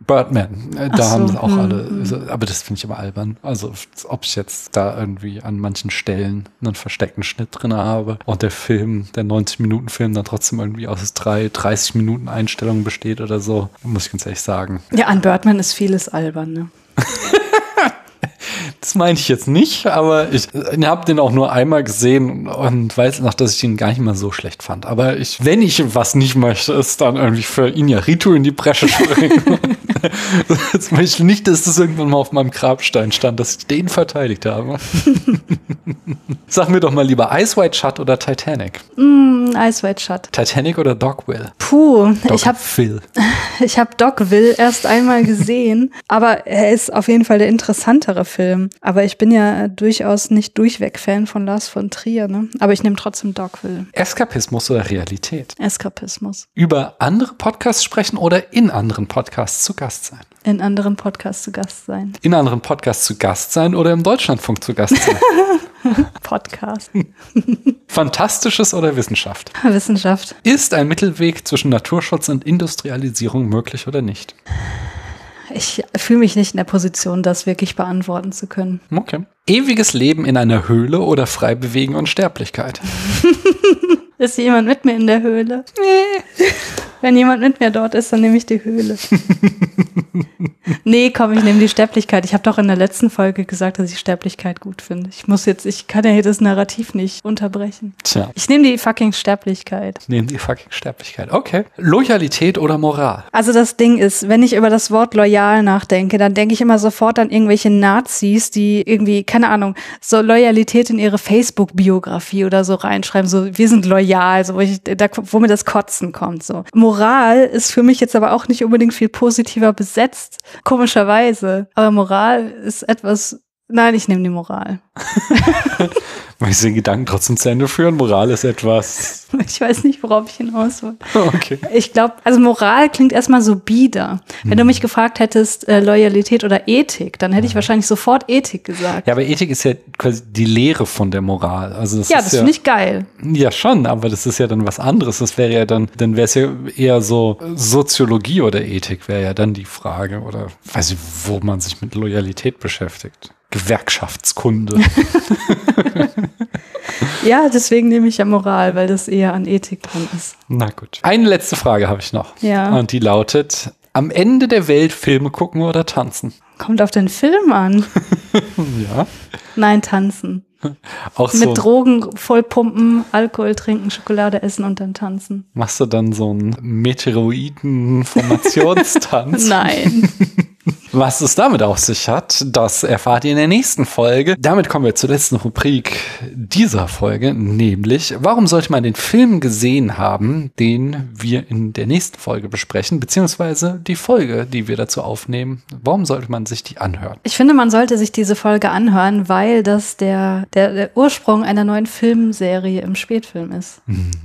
Birdman, äh, da so, haben sie auch hm, alle, hm. aber das finde ich aber albern. Also, ob ich jetzt da irgendwie an manchen Stellen einen versteckten Schnitt drin habe und der Film, der 90-Minuten-Film dann trotzdem irgendwie aus drei 30 Minuten Einstellungen besteht oder so, muss ich ganz ehrlich sagen. Ja, an Birdman ist vieles albern, ne? Das meine ich jetzt nicht, aber ich, ich habe den auch nur einmal gesehen und weiß noch, dass ich ihn gar nicht mal so schlecht fand. Aber ich, wenn ich was nicht möchte, ist dann irgendwie für Inyaritu in die Bresche springen. Jetzt möchte ich nicht, dass das irgendwann mal auf meinem Grabstein stand, dass ich den verteidigt habe. Sag mir doch mal lieber Ice White Shut oder Titanic? Mm, Ice White Shut. Titanic oder Dogville? Puh, Dog ich habe Phil. Ich habe Dogville erst einmal gesehen, aber er ist auf jeden Fall der interessantere Film. Aber ich bin ja durchaus nicht durchweg Fan von Lars von Trier, ne? Aber ich nehme trotzdem Dogville. Eskapismus oder Realität? Eskapismus. Über andere Podcasts sprechen oder in anderen Podcasts zu Gast sein? In anderen Podcasts zu Gast sein. In anderen Podcasts zu Gast sein oder im Deutschlandfunk zu Gast sein? Podcast. Fantastisches oder Wissenschaft? Wissenschaft. Ist ein Mittelweg zwischen Naturschutz und Industrialisierung möglich oder nicht? Ich fühle mich nicht in der Position, das wirklich beantworten zu können. Okay. Ewiges Leben in einer Höhle oder frei bewegen und Sterblichkeit? Ist jemand mit mir in der Höhle? Nee. Wenn jemand mit mir dort ist, dann nehme ich die Höhle. nee, komm, ich nehme die Sterblichkeit. Ich habe doch in der letzten Folge gesagt, dass ich Sterblichkeit gut finde. Ich muss jetzt, ich kann ja hier das Narrativ nicht unterbrechen. Tja. Ich nehme die fucking Sterblichkeit. Nehmen die fucking Sterblichkeit. Okay. Loyalität oder Moral? Also das Ding ist, wenn ich über das Wort loyal nachdenke, dann denke ich immer sofort an irgendwelche Nazis, die irgendwie, keine Ahnung, so Loyalität in ihre Facebook-Biografie oder so reinschreiben, so wir sind loyal, so wo, ich, da, wo mir das Kotzen kommt. So. Moral ist für mich jetzt aber auch nicht unbedingt viel positiver besetzt, komischerweise. Aber Moral ist etwas. Nein, ich nehme die Moral. Möchtest du den Gedanken trotzdem zu Ende führen? Moral ist etwas. Ich weiß nicht, worauf ich hinaus will. Okay. Ich glaube, also Moral klingt erstmal so bieder. Wenn du mich gefragt hättest, äh, Loyalität oder Ethik, dann hätte ich wahrscheinlich sofort Ethik gesagt. Ja, aber Ethik ist ja quasi die Lehre von der Moral. Also das Ja, ist das finde ich geil. Ja, schon, aber das ist ja dann was anderes. Das wäre ja dann, dann wäre es ja eher so Soziologie oder Ethik wäre ja dann die Frage oder weiß ich, wo man sich mit Loyalität beschäftigt. Gewerkschaftskunde. Ja, deswegen nehme ich ja Moral, weil das eher an Ethik dran ist. Na gut. Eine letzte Frage habe ich noch. Ja. Und die lautet: Am Ende der Welt Filme gucken oder tanzen? Kommt auf den Film an. Ja. Nein, tanzen. Auch Mit so. Drogen vollpumpen, Alkohol trinken, Schokolade essen und dann tanzen. Machst du dann so einen Meteoroiden-Formationstanz? Nein. Was es damit auf sich hat, das erfahrt ihr in der nächsten Folge. Damit kommen wir zur letzten Rubrik dieser Folge, nämlich, warum sollte man den Film gesehen haben, den wir in der nächsten Folge besprechen, beziehungsweise die Folge, die wir dazu aufnehmen. Warum sollte man sich die anhören? Ich finde, man sollte sich diese Folge anhören, weil das der, der, der Ursprung einer neuen Filmserie im Spätfilm ist.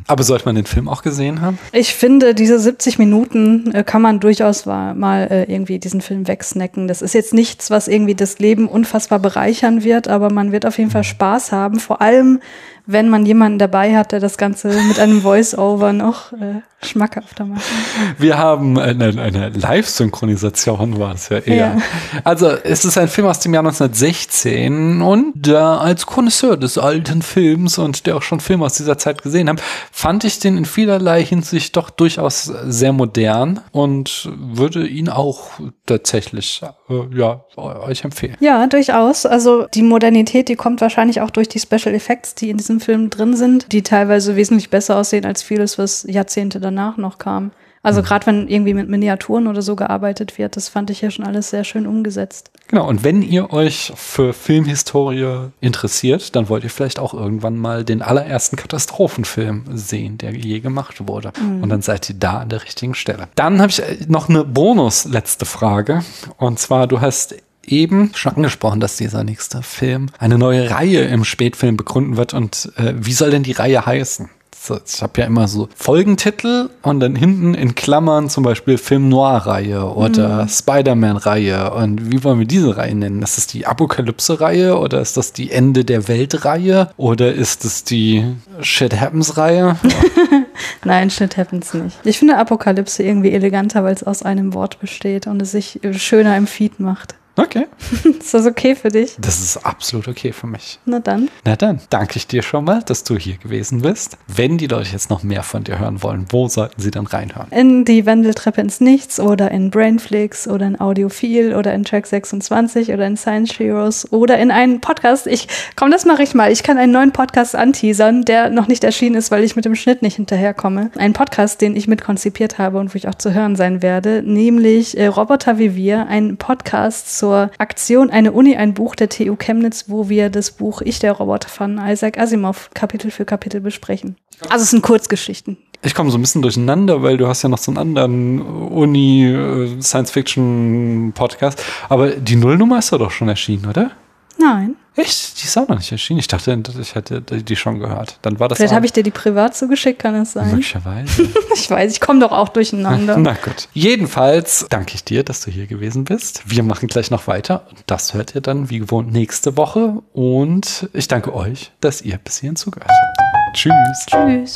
Aber sollte man den Film auch gesehen haben? Ich finde, diese 70 Minuten äh, kann man durchaus mal äh, irgendwie diesen Film wegsnacken. Das ist jetzt nichts, was irgendwie das Leben unfassbar bereichern wird, aber man wird auf jeden Fall Spaß haben. Vor allem, wenn man jemanden dabei hat, der das Ganze mit einem Voice-Over noch äh, schmackhafter macht. Wir haben eine, eine Live-Synchronisation, war es ja eher. Ja. Also, es ist ein Film aus dem Jahr 1916 und da als Connoisseur des alten Films und der auch schon Filme aus dieser Zeit gesehen haben, fand ich den in vielerlei Hinsicht doch durchaus sehr modern und würde ihn auch tatsächlich, äh, ja, euch empfehlen. Ja, durchaus. Also die Modernität, die kommt wahrscheinlich auch durch die Special Effects, die in diesem Film drin sind, die teilweise wesentlich besser aussehen als vieles, was Jahrzehnte danach noch kam. Also gerade wenn irgendwie mit Miniaturen oder so gearbeitet wird, das fand ich ja schon alles sehr schön umgesetzt. Genau, und wenn ihr euch für Filmhistorie interessiert, dann wollt ihr vielleicht auch irgendwann mal den allerersten Katastrophenfilm sehen, der je gemacht wurde. Und dann seid ihr da an der richtigen Stelle. Dann habe ich äh, noch eine Bonus-letzte Frage. Und zwar, du hast eben schon angesprochen, dass dieser nächste Film eine neue Reihe im Spätfilm begründen wird. Und äh, wie soll denn die Reihe heißen? Ich habe ja immer so Folgentitel und dann hinten in Klammern zum Beispiel Film Noir-Reihe oder Spider-Man-Reihe. Und wie wollen wir diese Reihe nennen? Ist das die Apokalypse-Reihe oder ist das die Ende der Welt-Reihe oder ist es die Shit Happens-Reihe? Nein, Shit happens nicht. Ich finde Apokalypse irgendwie eleganter, weil es aus einem Wort besteht und es sich äh, schöner im Feed macht. Okay, Ist das okay für dich? das ist absolut okay für mich. Na dann. Na dann, danke ich dir schon mal, dass du hier gewesen bist. Wenn die Leute jetzt noch mehr von dir hören wollen, wo sollten sie dann reinhören? In die Wendeltreppe ins Nichts oder in Brainflix oder in Audiophil oder in Track 26 oder in Science Heroes oder in einen Podcast. Ich, komm, das mache ich mal. Ich kann einen neuen Podcast anteasern, der noch nicht erschienen ist, weil ich mit dem Schnitt nicht hinterherkomme. Ein Podcast, den ich mitkonzipiert habe und wo ich auch zu hören sein werde, nämlich äh, Roboter wie wir, ein Podcast zur Aktion Eine Uni, ein Buch der TU Chemnitz, wo wir das Buch Ich, der Roboter von Isaac Asimov Kapitel für Kapitel besprechen. Also es sind Kurzgeschichten. Ich komme so ein bisschen durcheinander, weil du hast ja noch so einen anderen Uni-Science-Fiction-Podcast. Aber die Nullnummer ist doch schon erschienen, oder? Nein. Echt? Die ist auch noch nicht erschienen. Ich dachte, ich hätte die schon gehört. Dann war das Vielleicht habe ich dir die privat zugeschickt, kann das sein? Möglicherweise. Ich weiß, ich komme doch auch durcheinander. Na gut. Jedenfalls danke ich dir, dass du hier gewesen bist. Wir machen gleich noch weiter. Das hört ihr dann wie gewohnt nächste Woche. Und ich danke euch, dass ihr bis hierhin zugehört habt. Tschüss. Tschüss.